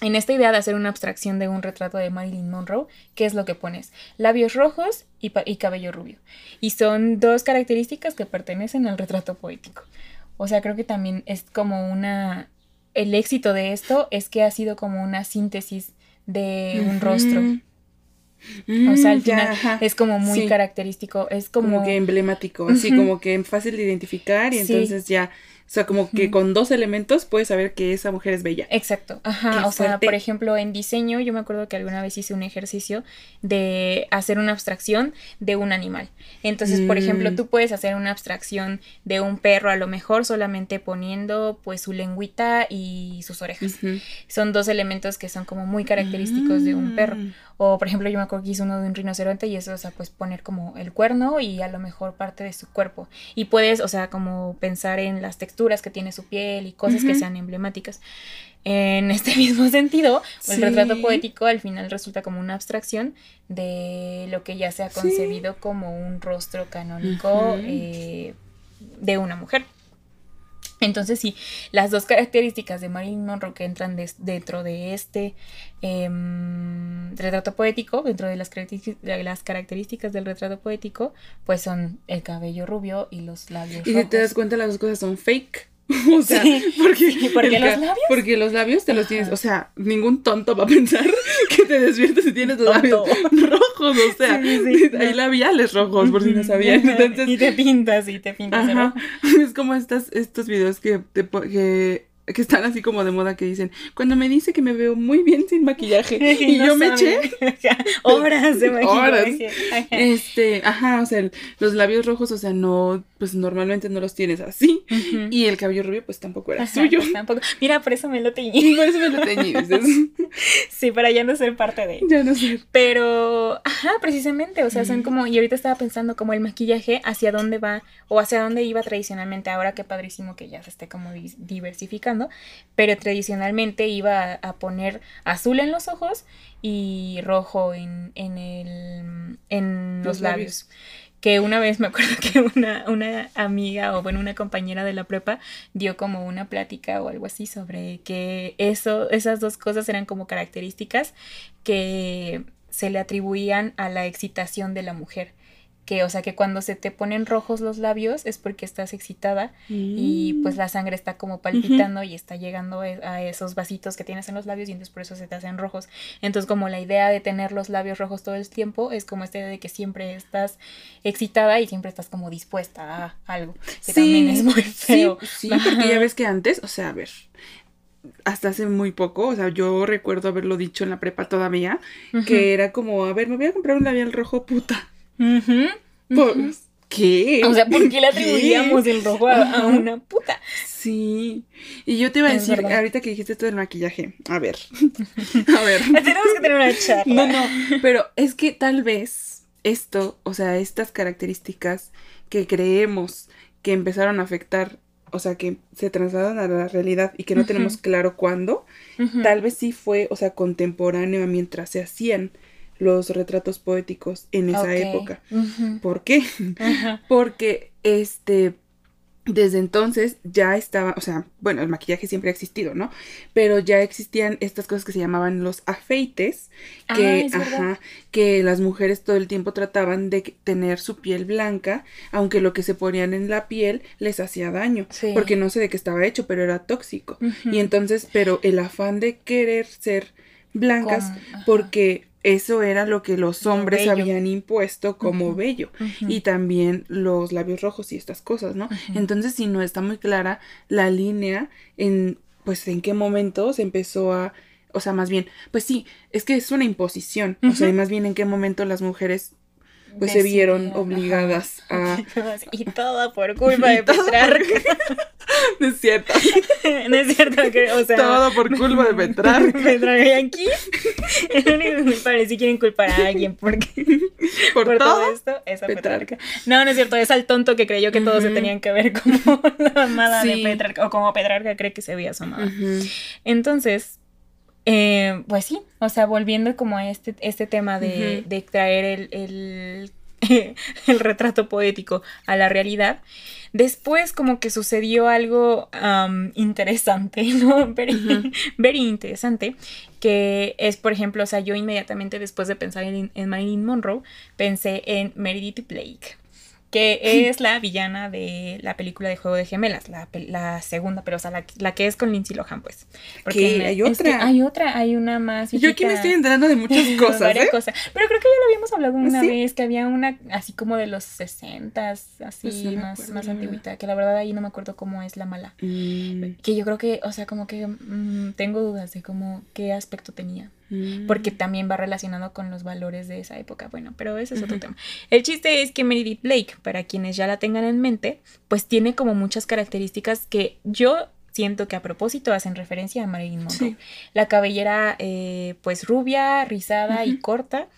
en esta idea de hacer una abstracción de un retrato de Marilyn Monroe, ¿qué es lo que pones? Labios rojos y, y, cabello rubio. Y son dos características que pertenecen al retrato poético. O sea, creo que también es como una... El éxito de esto es que ha sido como una síntesis de un rostro. o sea, al mm, final es como muy característico, es como... como que emblemático, así como que fácil de identificar y entonces ya O sea, como que con dos elementos puedes saber que esa mujer es bella. Exacto, ajá. o sea, por ejemplo, en diseño, yo me acuerdo que alguna vez hice un ejercicio de hacer una abstracción de un animal. Entonces, por ejemplo, Mm. tú puedes hacer una abstracción de un perro a lo mejor solamente poniendo pues su lengüita y sus orejas. Son dos elementos que son como muy característicos de un perro. O, por ejemplo, yo me acuerdo que hice uno de un rinoceronte y eso, o sea, pues poner como el cuerno y a lo mejor parte de su cuerpo. Y puedes, o sea, como pensar en las texturas que tiene su piel y cosas que sean emblemáticas. En este mismo sentido, el retrato poético al final resulta como una abstracción de lo que ya se ha Sí. concebido como un rostro canónico eh, de una mujer. Entonces sí, las dos características de Marilyn Monroe que entran dentro de este em, retrato poético, dentro de las, características, de las características del retrato poético, pues son el cabello rubio y los labios Y si te das cuenta, las dos cosas son fake. O sea, Sí, porque, porque los labios. Porque los labios te los tienes. O sea, ningún tonto va a pensar que te despiertas y tienes los labios rojos. O sea, Sí, sí, hay no. labiales rojos, por si no sabían. Entonces, y te pintas y te pintas Ajá. Es como estas, estos videos que, te que, que están así como de moda que dicen, cuando me dice que me veo muy bien sin maquillaje. Y No yo me saben. eché. horas de Horas. maquillaje. Ajá. Este, ajá, o sea, el- los labios rojos, o sea, no, pues normalmente no los tienes así. Y el cabello rubio, pues tampoco era Ajá, suyo. pues tampoco. Mira, por eso me lo teñí. Por eso me lo teñí, dices. Sí, para ya no ser parte de. ya no sé. Pero, ajá, precisamente, o sea, son como, y ahorita estaba pensando como el maquillaje, hacia dónde va, o hacia dónde iba tradicionalmente, ahora que padrísimo que ya se esté como dis- pero tradicionalmente iba a, a poner azul en los ojos y rojo en, en, el, en los, Los labios. labios. Que una vez me acuerdo que una, una amiga o bueno, una compañera de la prepa dio como una plática o algo así sobre que eso, esas dos cosas eran como características que se le atribuían a la excitación de la mujer. Que, o sea, que cuando se te ponen rojos los labios es porque estás excitada y Mm. pues la sangre está como palpitando y está llegando e- a esos vasitos que tienes en los labios y entonces por eso se te hacen rojos. Entonces como la idea de tener los labios rojos todo el tiempo es como esta idea de que siempre estás excitada y siempre estás como dispuesta a algo, que también es muy feo. Sí, sí, porque ya ves que antes, o sea, a ver, hasta hace muy poco, o sea, yo recuerdo haberlo dicho en la prepa todavía, que era como, a ver, me voy a comprar un labial rojo puta. Ujú. ¿Qué? O sea, ¿por qué le ¿Qué? atribuíamos el rojo a, una puta? Sí. Y yo te iba a Es decir, verdad. ahorita que dijiste esto del maquillaje, a ver. a ver. Tenemos que tener una charla. No, no, pero es que tal vez esto, o sea, estas características que creemos que empezaron a afectar, o sea, que se trasladan a la realidad y que no tenemos claro cuándo, tal vez sí fue, o sea, contemporáneo a mientras se hacían los retratos poéticos en esa época. ¿Por qué? Porque este desde entonces ya estaba, o sea, bueno, el maquillaje siempre ha existido, ¿no? Pero ya existían estas cosas que se llamaban los afeites, Ah, que, ajá, que las mujeres todo el tiempo trataban de tener su piel blanca, aunque lo que se ponían en la piel les hacía daño, Sí. porque no sé de qué estaba hecho, pero era tóxico. Y entonces, pero el afán de querer ser blancas, porque eso era lo que los Lo hombres bello. habían impuesto como bello. Y también los labios rojos y estas cosas, ¿no? Entonces, si no está muy clara la línea en, pues, en qué momento se empezó a, o sea, más bien, pues sí, es que es una imposición, o sea, y más bien en qué momento las mujeres, pues, se vieron obligadas a, Y todo por culpa de Petrarca. no es cierto, no es cierto que, o sea. todo por culpa de Petrarca, Petrarca. Y aquí, el único culpable, si quieren culpar a alguien porque, por, por, todo, todo, esto, es a Petrarca. Petrarca. No, no es cierto, es al tonto que creyó que todos se tenían que ver como la amada Sí. de Petrarca, o como Petrarca cree que se veía su amada. Entonces, eh, pues sí, o sea, volviendo como a este, este tema de, traer el, el, el retrato poético a la realidad, después como que sucedió algo interesante, ¿no? Very, very interesante, que es, por ejemplo, o sea, yo inmediatamente después de pensar en, en Marilyn Monroe, pensé en Meredith Blake. Que es la villana de la película de Juego de Gemelas, la, la segunda, pero o sea, la, la que es con Lindsay Lohan, pues. En- ¿Hay es que otra? hay otra, hay una más. Yo aquí me viejita. estoy enterando de muchas cosas, ¿eh? cosas. Pero creo que ya lo habíamos hablado una ¿Sí? vez, que había una así como de los 60 así Pues no más, más antigüita, que la verdad ahí no me acuerdo cómo es la mala. Mm, Que yo creo que, o sea, como que mm, tengo dudas de cómo, qué aspecto tenía. Mm. Porque también va relacionado con los valores de esa época. Bueno, pero ese es otro tema. El chiste es que Meredith Blake, para quienes ya la tengan en mente, pues tiene como muchas características que yo siento que a propósito hacen referencia a Marilyn Monroe. Sí. La cabellera, eh, pues rubia, rizada y corta.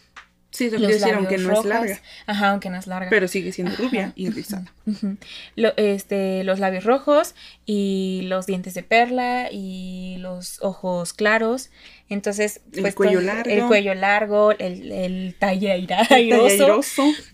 Sí, los quiere decir, aunque no es larga. Ajá, aunque no es larga. Pero sigue siendo Ajá. rubia y rizada. Lo- este, los labios rojos y los dientes de perla y los ojos claros. Entonces, El pues, cuello largo. El cuello largo, el, el talle airoso.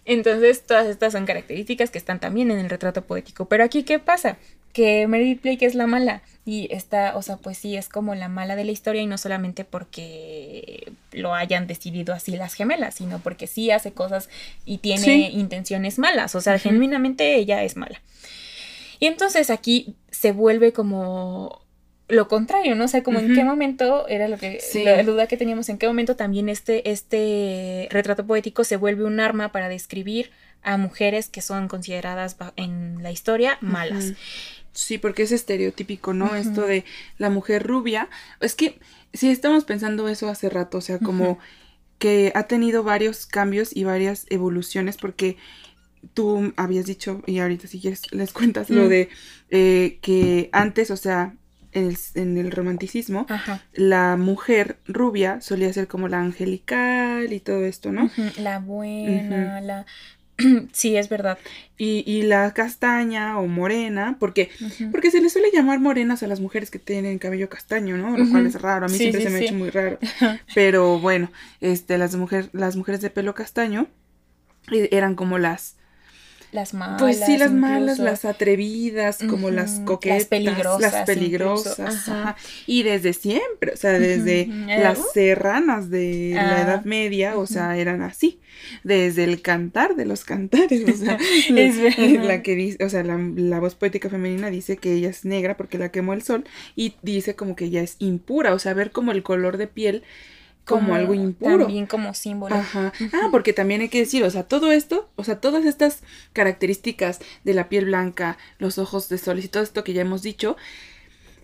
Entonces, todas estas son características que están también en el retrato poético. Pero aquí, ¿qué pasa? Que Meredith Blake es la mala. Y está, o sea, pues sí, es como la mala de la historia y no solamente porque lo hayan decidido así las gemelas, sino porque sí hace cosas y tiene Sí. intenciones malas. O sea, genuinamente ella es mala. Y entonces aquí se vuelve como lo contrario, ¿no? O sea, como en qué momento era lo que Sí. la duda que teníamos, en qué momento también este, este retrato poético se vuelve un arma para describir a mujeres que son consideradas en la historia malas. Sí, porque es estereotípico, ¿no? Esto de la mujer rubia. Es que sí estamos pensando eso hace rato, o sea, como que ha tenido varios cambios y varias evoluciones, porque tú habías dicho, y ahorita si quieres les cuentas, lo Mm. de eh, que antes, o sea, en el, en el romanticismo, Ajá. la mujer rubia solía ser como la angelical y todo esto, ¿no? La buena, la... sí, es verdad. Y, y la castaña o morena, porque Ujú. Porque se les suele llamar morenas a las mujeres que tienen cabello castaño, ¿no? Lo cual es raro, a mí Sí, siempre sí, se me sí. ha hecho muy raro. Pero bueno, este, las, mujer, las mujeres de pelo castaño eh, eran como las... Las malas. Pues sí, las malas, las atrevidas, como las Ujú, las coquetas, peligrosas las peligrosas. ajá. ajá. Y desde siempre, o sea, desde Ujú, las eh, serranas de la Ah, Edad Media, o sea, eran así. Desde el cantar de los cantares, o sea, Es la, que dice, o sea, la, la voz poética femenina dice que ella es negra porque la quemó el sol y dice como que ella es impura, o sea, ver como el color de piel como, algo impuro. También como símbolo. Ajá. Ah, porque también hay que decir, o sea, todo esto, o sea, todas estas características de la piel blanca, los ojos de sol y todo esto que ya hemos dicho,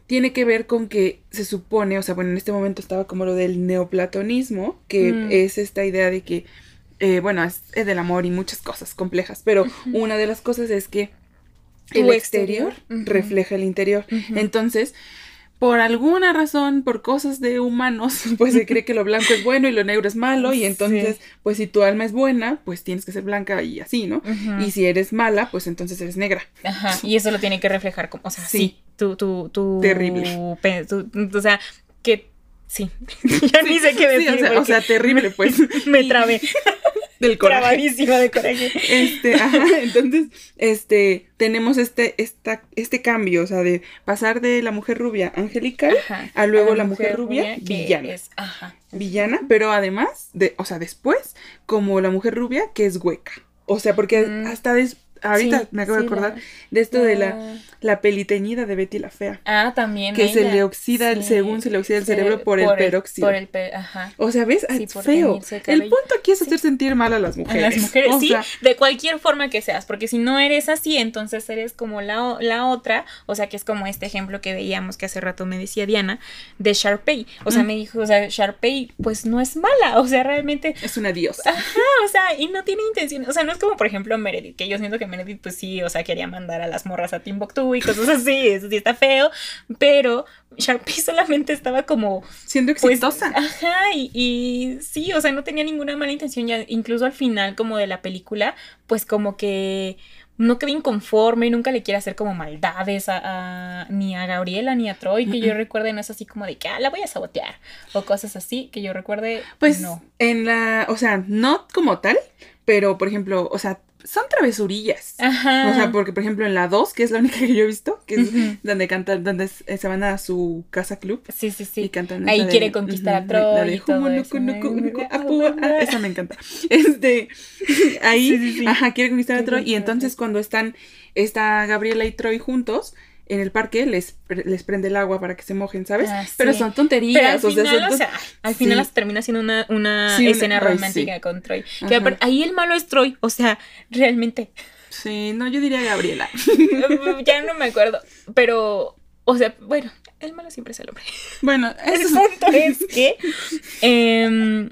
tiene que ver con que se supone, o sea, bueno, en este momento estaba como lo del neoplatonismo, que Mm. es esta idea de que, eh, bueno, es, es del amor y muchas cosas complejas, pero una de las cosas es que el exterior, refleja el interior. Entonces, por alguna razón, por cosas de humanos, pues se cree que lo blanco es bueno y lo negro es malo, y entonces, Sí. pues si tu alma es buena, pues tienes que ser blanca y así, ¿no? Y si eres mala, pues entonces eres negra. Ajá, y eso lo tiene que reflejar como, o sea, Sí. sí, tu, tu, tu... Terrible. tu- o sea, que, sí, ya ni sé qué decir o sea, o porque sea, terrible, pues. me trabé, Del coraje. de coraje. Este, ajá, entonces, este, tenemos este, esta, este cambio, o sea, de pasar de la mujer rubia angelical Ajá, a luego la mujer rubia villana. es- ajá. villana, pero además, de, o sea, después, como la mujer rubia que es hueca. O sea, porque Mm. hasta des- ahorita Sí, me acabo de acordar la- de esto de la, la- la peliteñida de Betty la Fea. Ah, también Que se le oxida, el- según se le oxida el cerebro por, el peróxido. Por el pe- ajá. O sea, ¿ves? Es por feo. el punto aquí es hacer sentir mal a las A mujeres. las mujeres, O sí, de cualquier forma que seas, porque si no eres así, entonces eres como la, la otra, o sea, que es como este ejemplo que veíamos que hace rato me decía Diana, de Sharpay. O sea, Mm. me dijo, o sea, Sharpay pues no es mala, o sea, realmente, es una diosa. ajá, o sea, y no tiene intención, o sea, no es como por ejemplo Meredith, que yo siento que Meredith pues sí, o sea, quería mandar a las morras a Timbuktu y cosas así, eso sí está feo, pero Sharpay solamente estaba como Siendo pues, exitosa. ajá, y, y sí, o sea, no tenía ninguna mala intención. Ya, incluso al final, como de la película, pues como que no queda inconforme, nunca le quiere hacer como maldades a, a- ni a Gabriela ni a Troy, que yo recuerde, no es así como de que ah, la voy a sabotear, o cosas así, que yo recuerde, Pues no. en la, o sea, no como tal, pero por ejemplo, o sea, son travesurillas. Ajá. O sea, porque por ejemplo en la 2, que es la única que yo he visto, que es donde cantan, donde s- se van a su casa club Sí, sí, y sí. cantan Ahí de- quiere conquistar a Troy la de y todo eso. ah, esa me encanta. Este, ahí, Sí, sí, sí. ajá, quiere conquistar a Troy y entonces cuando están, está Gabriela y Troy juntos en el parque, les, les prende el agua para que se mojen, ¿sabes? Ah, Pero son Pero al tonterías, o sea, final, son o sea, al final Sí. las termina siendo una, una Sí, escena romántica con Troy. Que ahí el malo es Troy, o sea, realmente. Sí, no, yo diría Gabriela. ya no me acuerdo. Pero, o sea, bueno, el malo siempre es el hombre. Bueno, El punto es que. em,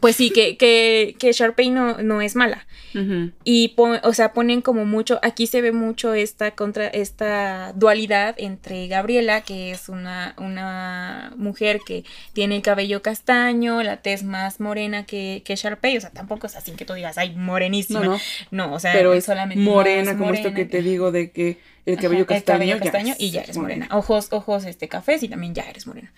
pues sí, que, que, que Sharpay no, no es mala. Ujú. Y, po- o sea, ponen como mucho, aquí se ve mucho esta contra, esta dualidad entre Gabriela, que es una, una mujer que tiene el cabello castaño, la tez más morena que, que Sharpay, o sea, tampoco es así que tú digas, ay, morenísima. No, No, no, o sea, pero es solamente morena, como esto morena que te digo de que el cabello Ajá, el castaño, cabello ya castaño es- y ya es eres morena. Ojos, ojos este cafés y también ya eres morena.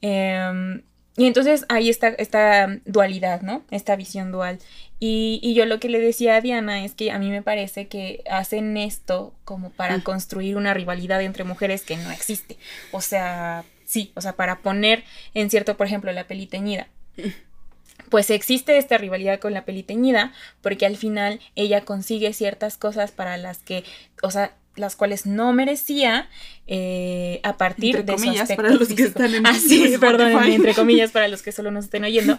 Em, y entonces ahí está esta dualidad, ¿no? Esta visión dual. Y, y yo lo que le decía a Diana es que a mí me parece que hacen esto como para Mm. construir una rivalidad entre mujeres que no existe. O sea, sí, o sea, para poner en cierto, por ejemplo, la peli teñida. Pues existe esta rivalidad con la peli teñida porque al final ella consigue ciertas cosas para las que, o sea, las cuales no merecía eh, a partir Entre de su comillas, aspecto para los que físico. están en Ah, perdón, entre comillas para los que solo nos estén oyendo.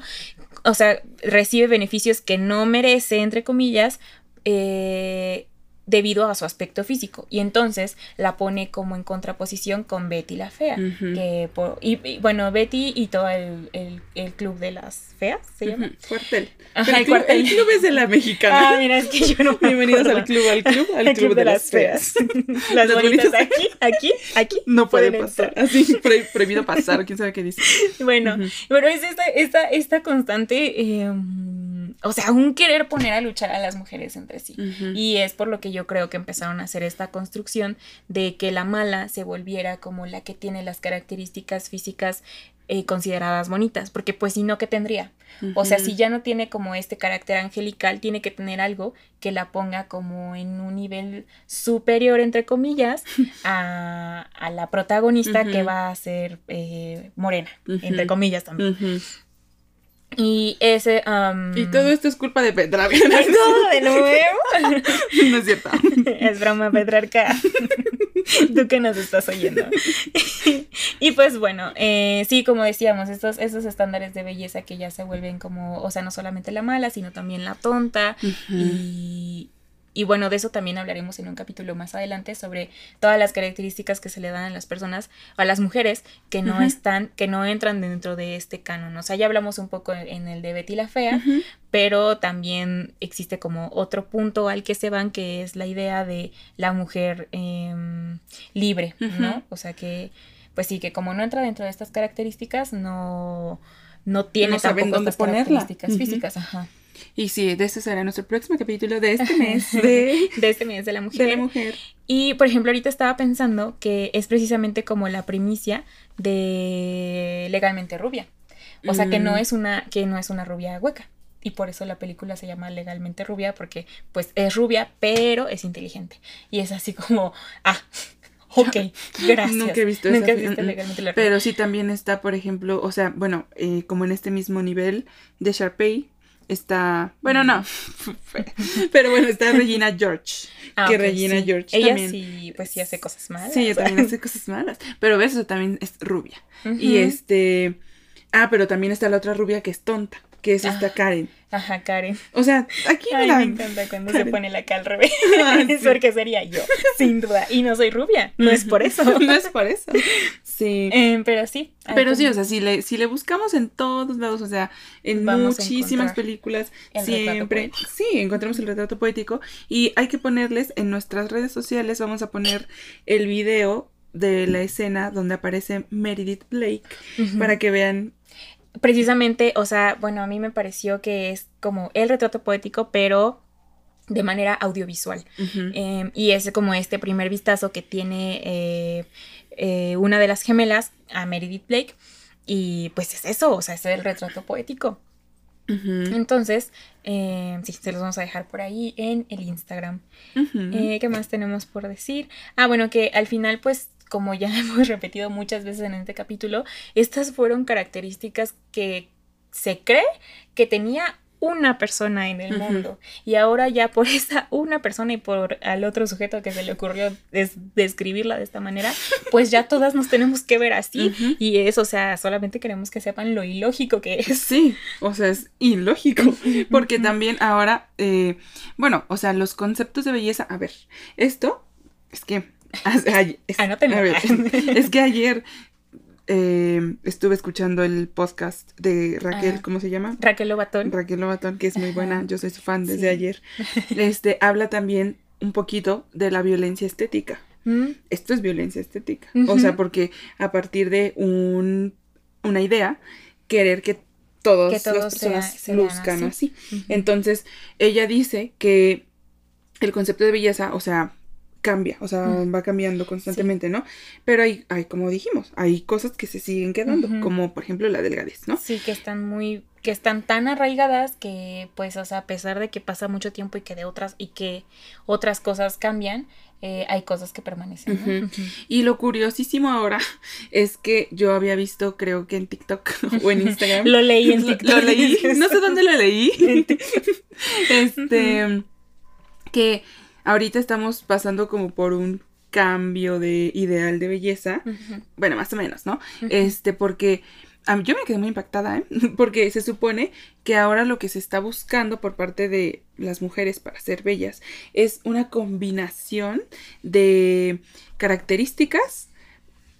O sea, recibe beneficios que no merece, entre comillas, eh, debido a su aspecto físico. Y entonces la pone como en contraposición con Betty la fea. Que por- y, y, bueno, Betty y todo el, el- el club de las feas, ¿se llama? Cuartel. Ajá, el el, club, cuartel. el club es de la mexicana. Ah, mira, es que yo no me Bienvenidos al club, al club, al club, de, las feas. las Las bonitas bonitas. aquí, aquí, aquí. No puede pasar. entrar. Así, pro- prohibido pasar, quién sabe qué dice. Bueno, pero es esta, esta, esta constante, eh, o sea, un querer poner a luchar a las mujeres entre sí. Y es por lo que yo creo que empezaron a hacer esta construcción de que la mala se volviera como la que tiene las características físicas eh, consideradas bonitas, porque pues si no, ¿qué tendría? O sea, si ya no tiene como este carácter angelical, tiene que tener algo que la ponga como en un nivel superior, entre comillas, a, a la protagonista que va a ser eh, morena, entre comillas también. Y ese... Y todo esto es culpa de Petra. ¿Todo de nuevo? no es cierto. es broma, Petrarca. Tú que nos estás oyendo. y pues bueno, eh, sí, como decíamos, estos, esos estándares de belleza que ya se vuelven como, o sea, no solamente la mala, sino también la tonta. Y, y bueno, de eso también hablaremos en un capítulo más adelante sobre todas las características que se le dan a las personas, a las mujeres que no están, que no entran dentro de este canon. O sea, ya hablamos un poco en el de Betty la Fea, pero también existe como otro punto al que se van, que es la idea de la mujer em, libre, ¿no? O sea que, pues sí, que como no entra dentro de estas características, no, no tiene No tampoco estas ponerla. características físicas, ajá. Y sí, de este será nuestro próximo capítulo de este mes de, De este mes de la mujer. de la mujer. Y por ejemplo, ahorita estaba pensando que es precisamente como la primicia de legalmente rubia. O sea que no Mm. es una, que no es una rubia hueca. Y por eso la película se llama Legalmente Rubia, porque pues es rubia, pero es inteligente. Y es así como, ah, ok, gracias. Nunca he visto Nunca esa. Legalmente la Rubia. Pero sí también está, por ejemplo, o sea, bueno, eh, como en este mismo nivel de Sharpay está, bueno, no, pero bueno, está Regina George, Ah, que ok, Regina sí. George Ella también. sí, pues sí hace cosas malas. Sí, ella también hace cosas malas, pero ves, eso también es rubia. Y Ujú. este, ah, pero también está la otra rubia que es tonta, que es esta Ah. Karen. Ajá, Karen. O sea, aquí Ay, mira, me encanta cuando se Karen. pone la cara al revés. Ah, sí. porque sería yo, sin duda. Y no soy rubia, no es por eso. no es por eso. Sí. Eh, pero sí. Pero sí, o sea, si le, si le buscamos en todos lados, o sea, en Vamos muchísimas películas, siempre, sí, encontramos el retrato poético y hay que ponerles en nuestras redes sociales, vamos a poner el video de la escena donde aparece Meredith Blake para que vean, Precisamente, o sea, bueno, a mí me pareció que es como el retrato poético, pero de manera audiovisual. Eh, y es como este primer vistazo que tiene eh, eh, una de las gemelas a Meredith Blake. Y pues es eso, o sea, es el retrato poético. Entonces, eh, sí, se los vamos a dejar por ahí en el Instagram. Eh, ¿Qué más tenemos por decir? Ah, bueno, que al final, pues, como ya hemos repetido muchas veces en este capítulo, estas fueron características que se cree que tenía una persona en el mundo. Y ahora ya por esa una persona y por al otro sujeto que se le ocurrió describirla de esta manera, pues ya todas nos tenemos que ver así. Y eso, o sea, solamente queremos que sepan lo ilógico que es. Sí, o sea, es ilógico. Porque también ahora, eh, bueno, o sea, los conceptos de belleza, a ver, esto es que... es, ah, no es que ayer eh, estuve escuchando el podcast de Raquel, ah. ¿cómo se llama? Raquel Lobatón. Raquel Lobatón, que es muy buena, yo soy su fan desde ayer. Este, habla también un poquito de la violencia estética. Mm. Esto es violencia estética. O sea, porque a partir de un, una idea, querer que todos, que todos las personas luzcan así. Entonces, ella dice que el concepto de belleza, o sea, cambia, o sea, va cambiando constantemente, ¿no? Pero hay, hay, como dijimos, hay cosas que se siguen quedando, como por ejemplo la delgadez, ¿no? Sí, que están muy, que están tan arraigadas que, pues, o sea, a pesar de que pasa mucho tiempo y que de otras, y que otras cosas cambian, eh, hay cosas que permanecen. Y lo curiosísimo ahora es que yo había visto, creo que en TikTok o en Instagram. lo leí en TikTok. Lo, leí, no sé dónde lo leí. este, que ahorita estamos pasando como por un cambio de ideal de belleza. Bueno, más o menos, ¿no? Este, porque a mí, yo me quedé muy impactada, ¿eh? Porque se supone que ahora lo que se está buscando por parte de las mujeres para ser bellas es una combinación de características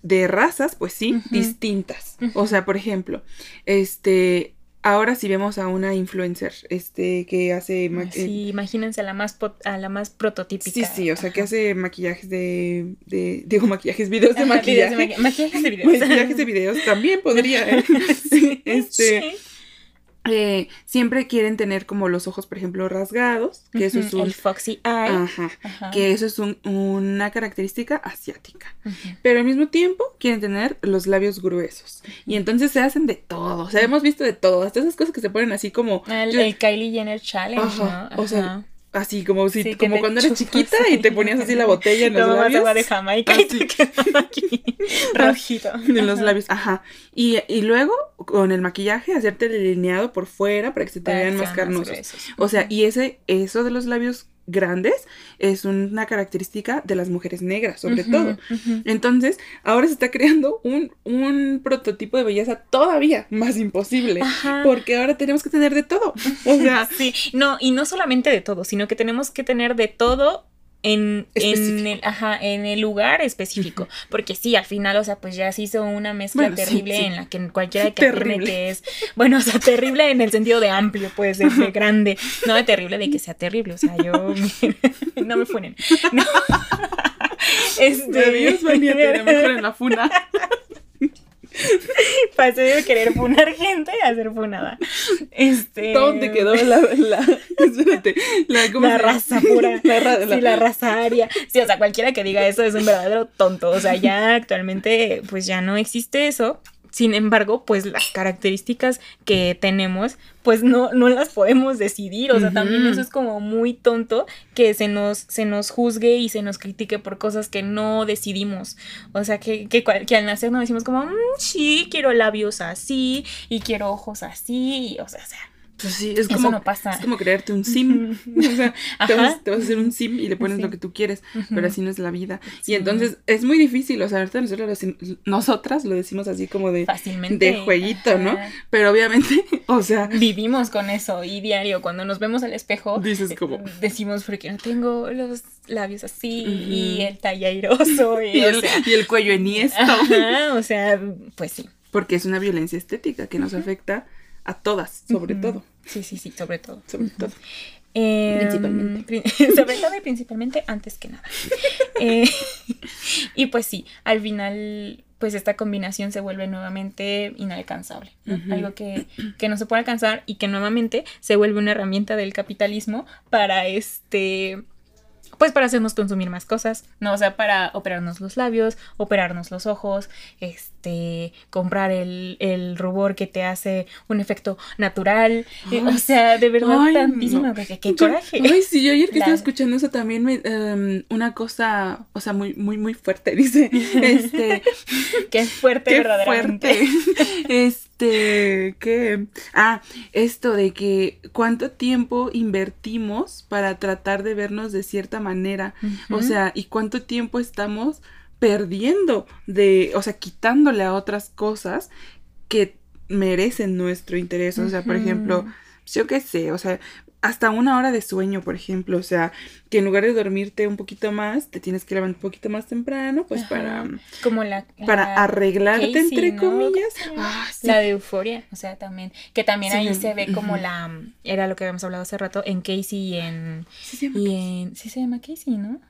de razas, pues sí, distintas. O sea, por ejemplo, este, ahora si vemos a una influencer este que hace sí imagínense a la más a la más prototípica. Sí sí o sea que hace maquillajes de, de digo maquillajes videos de maquillaje. maquillajes de videos. Maquillajes de videos también podría ¿eh? este sí. Eh, siempre quieren tener como los ojos, por ejemplo, rasgados, que eso es un... El foxy eye. Ajá, que eso es una característica asiática. Pero al mismo tiempo quieren tener los labios gruesos. Y entonces se hacen de todo, o sea, hemos visto de todo, hasta esas cosas que se ponen así como... El, Kylie Jenner Challenge, ¿no? O sea, Así como si, como cuando eras chiquita y te ponías así la botella en los labios. agua de Jamaica y te quedaba aquí rojito. En los labios, ajá. Y, y, luego con el maquillaje hacerte el delineado por fuera para que se te vean más carnosos. o sea, y ese, eso de los labios grandes es una característica de las mujeres negras, sobre todo. Entonces, ahora se está creando un, un, prototipo de belleza todavía más imposible, porque ahora tenemos que tener de todo. O sea, sí, no, y no solamente de todo, sino que tenemos que tener de todo en, en, el, ajá, en el lugar específico. Porque sí, al final, o sea, pues ya se hizo una mezcla terrible en la que cualquiera que afirme que es, bueno, o sea, terrible en el sentido de amplio, pues, de, de grande, no de terrible de que sea terrible, o sea, yo, no me funen. No. Este... Mejor en la funa. Pasé de querer funar gente a ser funada. Este. ¿Dónde quedó la. la espérate. La, raza pura. La, Sí, la raza aria. Sí, o sea, cualquiera que diga eso es un verdadero tonto. O sea, ya actualmente, pues ya no existe eso. Sin embargo, pues las características que tenemos, pues no, no las podemos decidir. O sea, también eso es como muy tonto que se nos, se nos juzgue y se nos critique por cosas que no decidimos. O sea, que, que, que al nacer nos decimos como, mm, sí, quiero labios así y quiero ojos así. o sea, o sea pues sí, es como, no pasa. es como crearte un sim. o sea, te vas, a hacer un sim y le pones lo que tú quieres, pero así no es la vida. Y entonces es muy difícil, o sea, ahorita nosotros nosotras lo decimos así como de, Fácilmente. de jueguito, ¿no? Pero obviamente, o sea... Vivimos con eso y diario, cuando nos vemos al espejo, dices como... Decimos, porque no tengo los labios así y el talle airoso y, el, y el cuello enhiesto. o sea, pues sí. Porque es una violencia estética que nos afecta a todas, sobre todo. Sí, sí, sí, sobre todo. Sobre todo. Em, principalmente. sobre todo y principalmente antes que nada. Eh, y pues sí, al final, pues esta combinación se vuelve nuevamente inalcanzable. Algo que, que, no se puede alcanzar y que nuevamente se vuelve una herramienta del capitalismo para este pues para hacernos consumir más cosas, ¿no? O sea, para operarnos los labios, operarnos los ojos, este, comprar el, el rubor que te hace un efecto natural. eh, o sea, de verdad, Ay, no. qué coraje. Ay, sí, yo ayer que La- estaba escuchando eso también me, em, una cosa, o sea, muy, muy, muy fuerte, dice. Este, Qué fuerte, qué verdaderamente. fuerte. Este, que, ah, esto de que cuánto tiempo invertimos para tratar de vernos de cierta manera. O sea, y cuánto tiempo estamos perdiendo de, o sea, quitándole a otras cosas que merecen nuestro interés. O sea, por ejemplo, yo qué sé, o sea, hasta una hora de sueño, por ejemplo, o sea, que en lugar de dormirte un poquito más, te tienes que levantar un poquito más temprano, pues Ajá. para, Como la. para la arreglarte, Casey, entre ¿no? comillas. Ah, sí. La de euforia, o sea, también. Que también Sí, ahí se ve como la. Era lo que habíamos hablado hace rato en Casey y en. Sí se llama Y Casey. en. Sí se llama Casey, ¿no?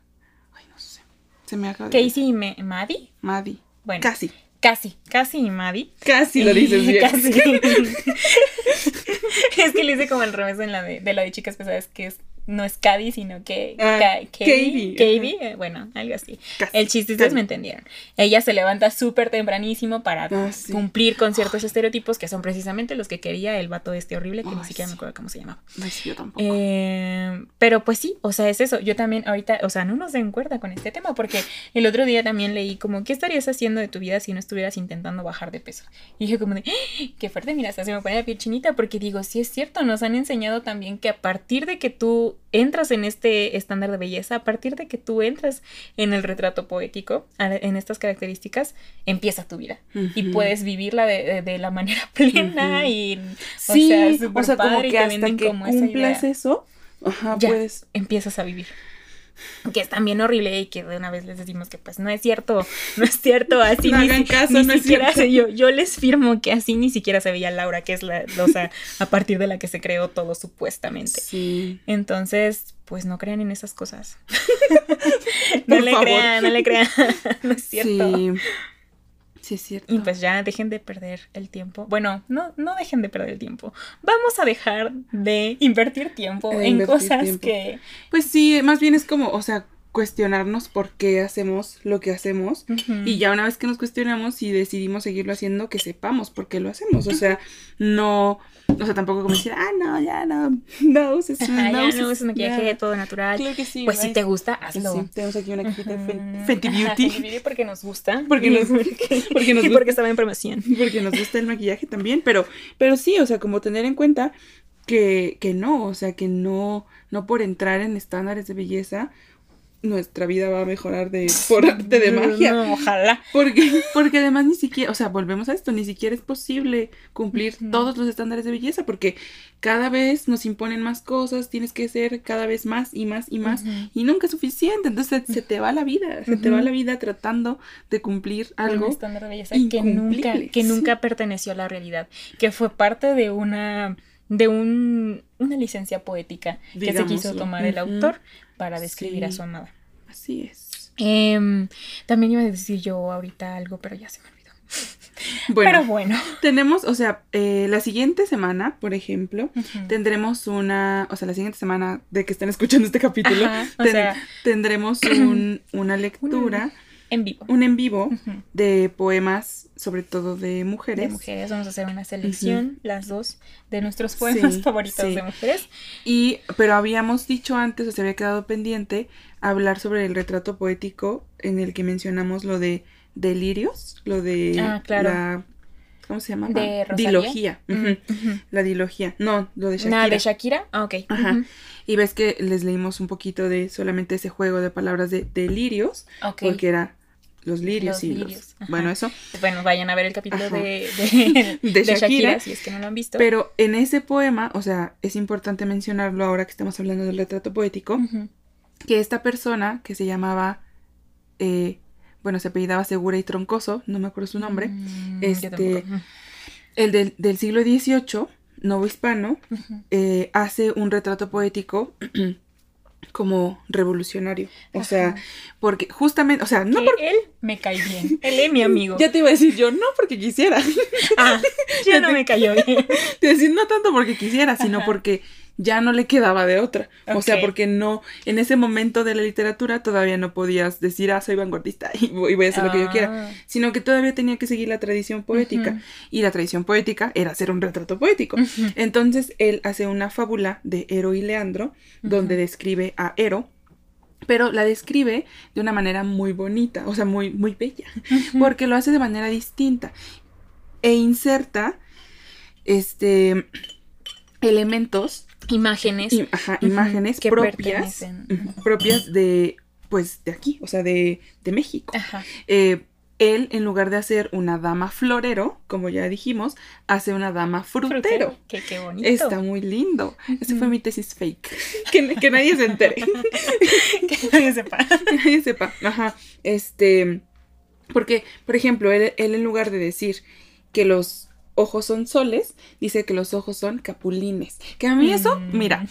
Ay, no sé. Se me acaba de... Casey y Me- Maddie. Maddie. Bueno, Casi. casi, casi y Maddie. Casi lo dices bien. Casi. es que le hice como al revés en la de, de la de chicas pesadas, que es no es Cady, sino que Ah, Katie, Katie, eh, bueno, algo así. Casi. El chiste, ustedes Casi. me entendieron. Ella se levanta súper tempranísimo para Ah, sí. cumplir con ciertos estereotipos que son precisamente los que quería el vato este horrible, que ni siquiera me acuerdo cómo se llamaba. Ay, sí, yo tampoco. Eh, pero pues sí, o sea, es eso. Yo también ahorita, o sea, no nos den cuerda con este tema porque el otro día también leí como, ¿qué estarías haciendo de tu vida si no estuvieras intentando bajar de peso? Y dije como de, ¡Ah! qué fuerte, mira, hasta se me pone la piel chinita porque digo, sí es cierto, nos han enseñado también que a partir de que tú entras en este estándar de belleza, a partir de que tú entras en el retrato poético, en estas características, empieza tu vida. Y puedes vivirla de, de- de la manera plena y, Sí, o sea, o sea, como padre que hasta que cumplas eso, ajá, Ya. puedes. empiezas a vivir. Que es también horrible y que de una vez les decimos que pues no es cierto, no es cierto, así No ni, hagan caso, ni no es siquiera cierto. se- yo, yo les firmo que así ni siquiera se veía Laura, que es la, o sea, a partir de la que se creó todo supuestamente. Sí. Entonces, pues no crean en esas cosas. no Por le favor. crean, no le crean, no es cierto. Sí. Sí, es cierto. Y pues ya dejen de perder el tiempo. Bueno, no, no dejen de perder el tiempo. Vamos a dejar de invertir tiempo en invertir cosas tiempo. que Pues sí, más bien es como, o sea, cuestionarnos por qué hacemos lo que hacemos. Y ya una vez que nos cuestionamos y decidimos seguirlo haciendo, que sepamos por qué lo hacemos. O sea, no, o sea, tampoco como decir, ah, no, ya no, no uses, Ajá, no ya uses, no es maquillaje ya". todo natural. Claro que sí. Pues si te gusta, pues hazlo. sí, tenemos aquí una cajita de. Fenty Beauty. Porque nos gusta. Porque nos- porque nos y porque estaba en promoción. porque nos gusta el maquillaje también, pero, pero sí, o sea, como tener en cuenta que, que no, o sea, que no, no por entrar en estándares de belleza, nuestra vida va a mejorar de, por arte de magia. No, ojalá. Porque, porque además ni siquiera, o sea, volvemos a esto, ni siquiera es posible cumplir todos los estándares de belleza, porque cada vez nos imponen más cosas, tienes que ser cada vez más y más y más, y nunca es suficiente, entonces se te va la vida, se te va la vida tratando de cumplir algo. Un estándar de belleza que nunca, que nunca perteneció a la realidad. Que fue parte de una de un, una licencia poética que se quiso tomar el autor para describir a su amada. Así es. Em, también iba a decir yo ahorita algo, pero ya se me olvidó. Bueno, Pero bueno. tenemos, o sea, eh, la siguiente semana, por ejemplo, tendremos una, o sea, la siguiente semana de que estén escuchando este capítulo, Ajá, o ten- sea, tendremos un- una lectura, en vivo. un en vivo de poemas, sobre todo de mujeres. De mujeres, vamos a hacer una selección, las dos, de nuestros poemas Sí, favoritos sí. de mujeres. Y, pero habíamos dicho antes, o se había quedado pendiente, hablar sobre el retrato poético en el que mencionamos lo de delirios, lo de Ah, claro. la, ¿cómo se llama? De Rosalía. Dilogía. Mm. La dilogía. No, lo de Shakira. Nada de Shakira. Ah, ok. Ajá. Y ves que les leímos un poquito de solamente ese juego de palabras de delirios, Ok. porque era los lirios Los y lirios, los... Bueno, eso. Bueno, vayan a ver el capítulo de, de, De de Shakira, Shakira. si es que no lo han visto. Pero en ese poema, o sea, es importante mencionarlo ahora que estamos hablando del retrato poético, que esta persona que se llamaba, eh, bueno, se apellidaba Segura y Troncoso, no me acuerdo su nombre, Mm, este, el del, del siglo XVIII, novo hispano, eh, hace un retrato poético como revolucionario. O sea, porque justamente, o sea, no Que por... él me cae bien. Él es mi amigo. Ya te iba a decir yo, no porque quisiera. Ah, ya no me cayó bien. Te decir, no tanto porque quisiera, sino Ajá. porque ya no le quedaba de otra. O sea, porque no, en ese momento de la literatura todavía no podías decir, ah, soy vanguardista y voy a hacer lo que yo quiera, Ah. sino que todavía tenía que seguir la tradición poética. Y la tradición poética era hacer un retrato poético. Entonces él hace una fábula de Ero y Leandro, donde describe a Ero, pero la describe de una manera muy bonita, o sea, muy, muy bella, porque lo hace de manera distinta e inserta este elementos, Imágenes. ajá, imágenes que propias, propias de, pues, de aquí, o sea, de, de México. Ajá. Eh, él, en lugar de hacer una dama florero, como ya dijimos, hace una dama frutero. Qué, qué bonito. Está muy lindo. Ese fue mi tesis fake. que, que nadie se entere. que nadie sepa. que nadie sepa. Ajá. Este. Porque, por ejemplo, él, él en lugar de decir que los ojos son soles, dice que los ojos son capulines. Que a mí eso, Mm. mira,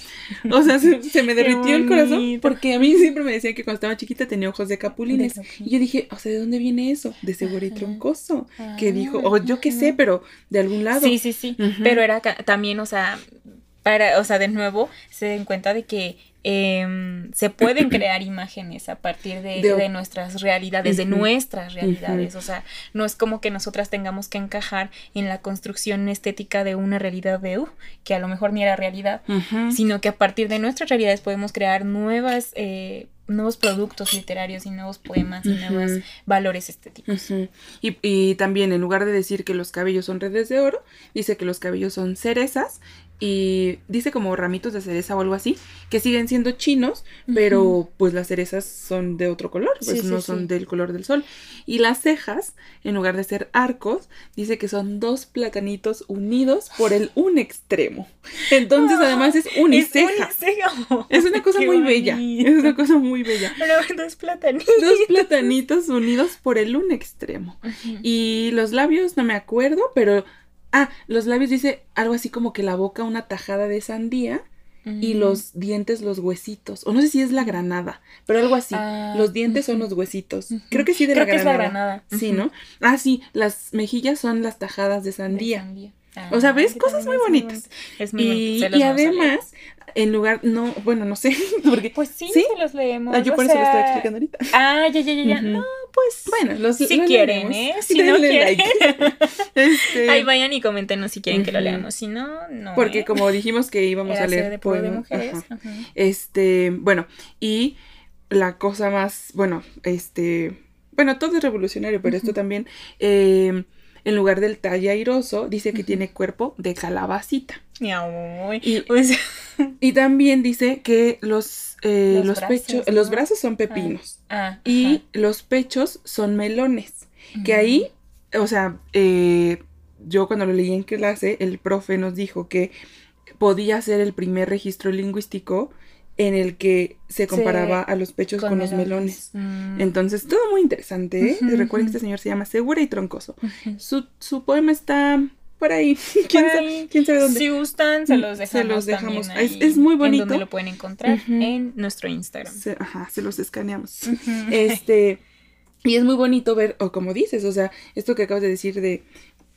o sea, se, se me derritió el corazón porque a mí siempre me decían que cuando estaba chiquita tenía ojos de capulines. De. Y yo dije, o sea, ¿de dónde viene eso? De seguro y troncoso. Que Ah, dijo, o yo qué sé, pero de algún lado. Sí, sí, sí. Pero era también, o sea, para, o sea, de nuevo se den cuenta de que em, se pueden crear imágenes a partir de, De- de nuestras realidades, de nuestras realidades. O sea, no es como que nosotras tengamos que encajar en la construcción estética de una realidad de, uh, que a lo mejor ni era realidad, sino que a partir de nuestras realidades podemos crear nuevas, eh, nuevos productos literarios y nuevos poemas y nuevos valores estéticos. Y también en lugar de decir que los cabellos son redes de oro, dice que los cabellos son cerezas y dice como ramitos de cereza o algo así, que siguen siendo chinos, pero pues las cerezas son de otro color, pues Sí, no sí. son del color del sol. Y las cejas, en lugar de ser arcos, dice que son dos platanitos unidos por el un extremo. Entonces además es uniceja. Es uniceja. Es una cosa Qué muy bella. Es una cosa muy bella. Pero dos platanitos. Dos platanitos unidos por el un extremo. Y los labios, no me acuerdo, pero. Ah, los labios dice algo así como que la boca una tajada de sandía y Mm. los dientes los huesitos. O no sé si es la granada, pero algo así. Ah, los dientes son los huesitos. Creo que sí de Creo la que es la granada. Sí. ¿no? Ah, sí, las mejillas son las tajadas de De sandía. O sea, ¿ves? que Cosas muy es bonitas. Es muy Y, y además, en lugar, no, bueno, no sé, porque. Pues sí, ¿Sí? se los leemos. Ah, yo por eso lo estoy explicando ahorita. Ah, ya, ya, ya, ya. No, pues. Bueno, los si lo quieren, leeremos. ¿eh? Si no Denle quieren. like. Este, Ahí vayan y coméntenos si quieren que lo leamos. Si no, no. Porque ¿eh? como dijimos que íbamos Era a leer de de mujeres. ajá. Ajá. Este, bueno, y la cosa más, bueno, este, bueno, todo es revolucionario, pero esto también, eh, en lugar del talle airoso, dice que tiene cuerpo de calabacita. Y- Pues, Y también dice que los, eh, Los los, brazos, los brazos son pepinos ah, y ajá. los pechos son melones. Que ahí, o sea, eh, yo cuando lo leí en clase, el profe nos dijo que podía ser el primer registro lingüístico en el que se comparaba a los pechos con, los melones. Mm. Entonces, todo muy interesante, ¿eh? Recuerden que este señor se llama Segura y Troncoso. Su, su poema está por ahí. ¿Quién, Por sa- ahí. quién sabe dónde? Si gustan, se los Se dejamos. los dejamos. también Es- ahí, es muy En bonito. donde lo pueden encontrar en nuestro Instagram. Se- ajá, se los escaneamos. Este, y es muy bonito ver, o como dices, o sea, esto que acabas de decir de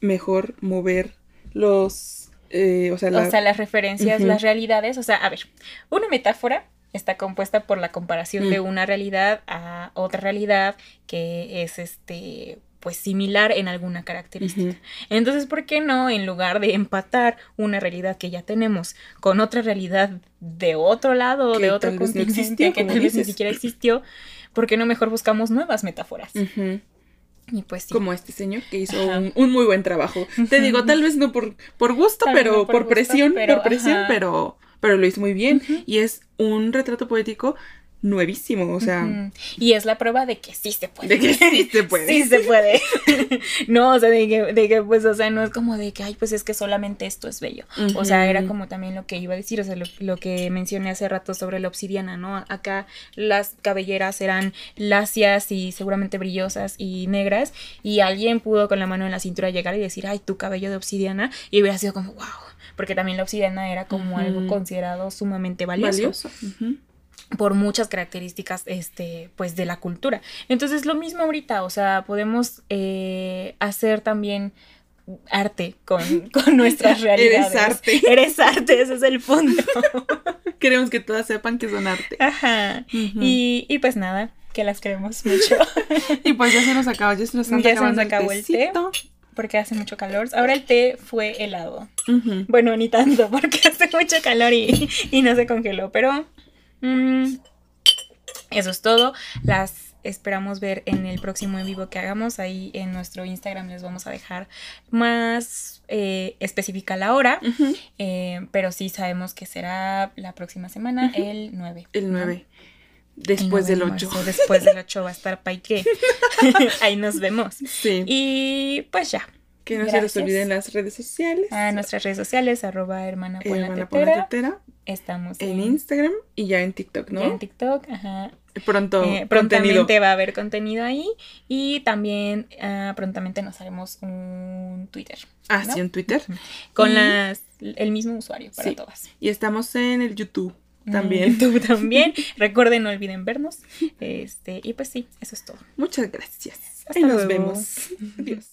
mejor mover los, eh, o sea, la- O sea, las referencias, las realidades. O sea, a ver, una metáfora está compuesta por la comparación Mm. de una realidad a otra realidad que es este pues similar en alguna característica. Entonces, ¿por qué no, en lugar de empatar una realidad que ya tenemos con otra realidad de otro lado, Que de otro vez no continente, existió, que tal vez ni siquiera existió, ¿por qué no mejor buscamos nuevas metáforas? Y pues sí. Como este señor que hizo un, un muy buen trabajo. Te digo, tal vez no por, por gusto, Tal pero no por por, gusto, presión, pero, por presión, ajá. pero, pero lo hizo muy bien. Y es un retrato poético nuevísimo, o sea. Y es la prueba de que sí se puede. de que sí se puede. Sí se puede. no, o sea, de que, de que, pues, o sea, no es como de que, ay, pues es que solamente esto es bello. O sea, era como también lo que iba a decir, o sea, lo, lo que mencioné hace rato sobre la obsidiana, ¿no? Acá las cabelleras eran lacias y seguramente brillosas y negras, y alguien pudo con la mano en la cintura llegar y decir, ay, tu cabello de obsidiana, y hubiera sido como, wow. Porque también la obsidiana era como algo considerado sumamente valioso valioso. Por muchas características este pues de la cultura entonces lo mismo ahorita o sea podemos eh, hacer también arte con, con nuestras realidades. Eres arte. Eres arte, ese es el punto. Queremos que todas sepan que son arte. Ajá. Y, y pues nada, que las queremos mucho. Y pues ya se nos acabó, ya se nos, Ya se nos acabó el té. tecito. porque hace mucho calor. Ahora el té fue helado. Bueno, ni tanto, porque hace mucho calor y, y no se congeló. Pero mm, eso es todo. Las esperamos ver en el próximo en vivo que hagamos. Ahí en nuestro Instagram les vamos a dejar más eh, específica la hora. Eh, pero sí sabemos que será la próxima semana, el 9. El ¿no? 9. El Después 9 de del 8. marzo, Después del 8 va a estar Paique. Ahí nos vemos. Sí. Y pues ya. que no se les olviden las redes sociales. A nuestras redes sociales, arroba hermana Buena Hermana Tetera, Estamos en Instagram y ya en TikTok, ¿no? ya en TikTok, ajá. Pronto Eh, contenido. prontamente va a haber contenido ahí y también ah, prontamente nos haremos un Twitter Ah, ¿no? sí, en Twitter. con Y- las el mismo usuario para Sí. todas. Y estamos en el YouTube Mm, también. Tú también. Recuerden, no olviden vernos. Este, y pues sí, eso es todo. Muchas gracias. Hasta Ahí nos luego. vemos. Adiós.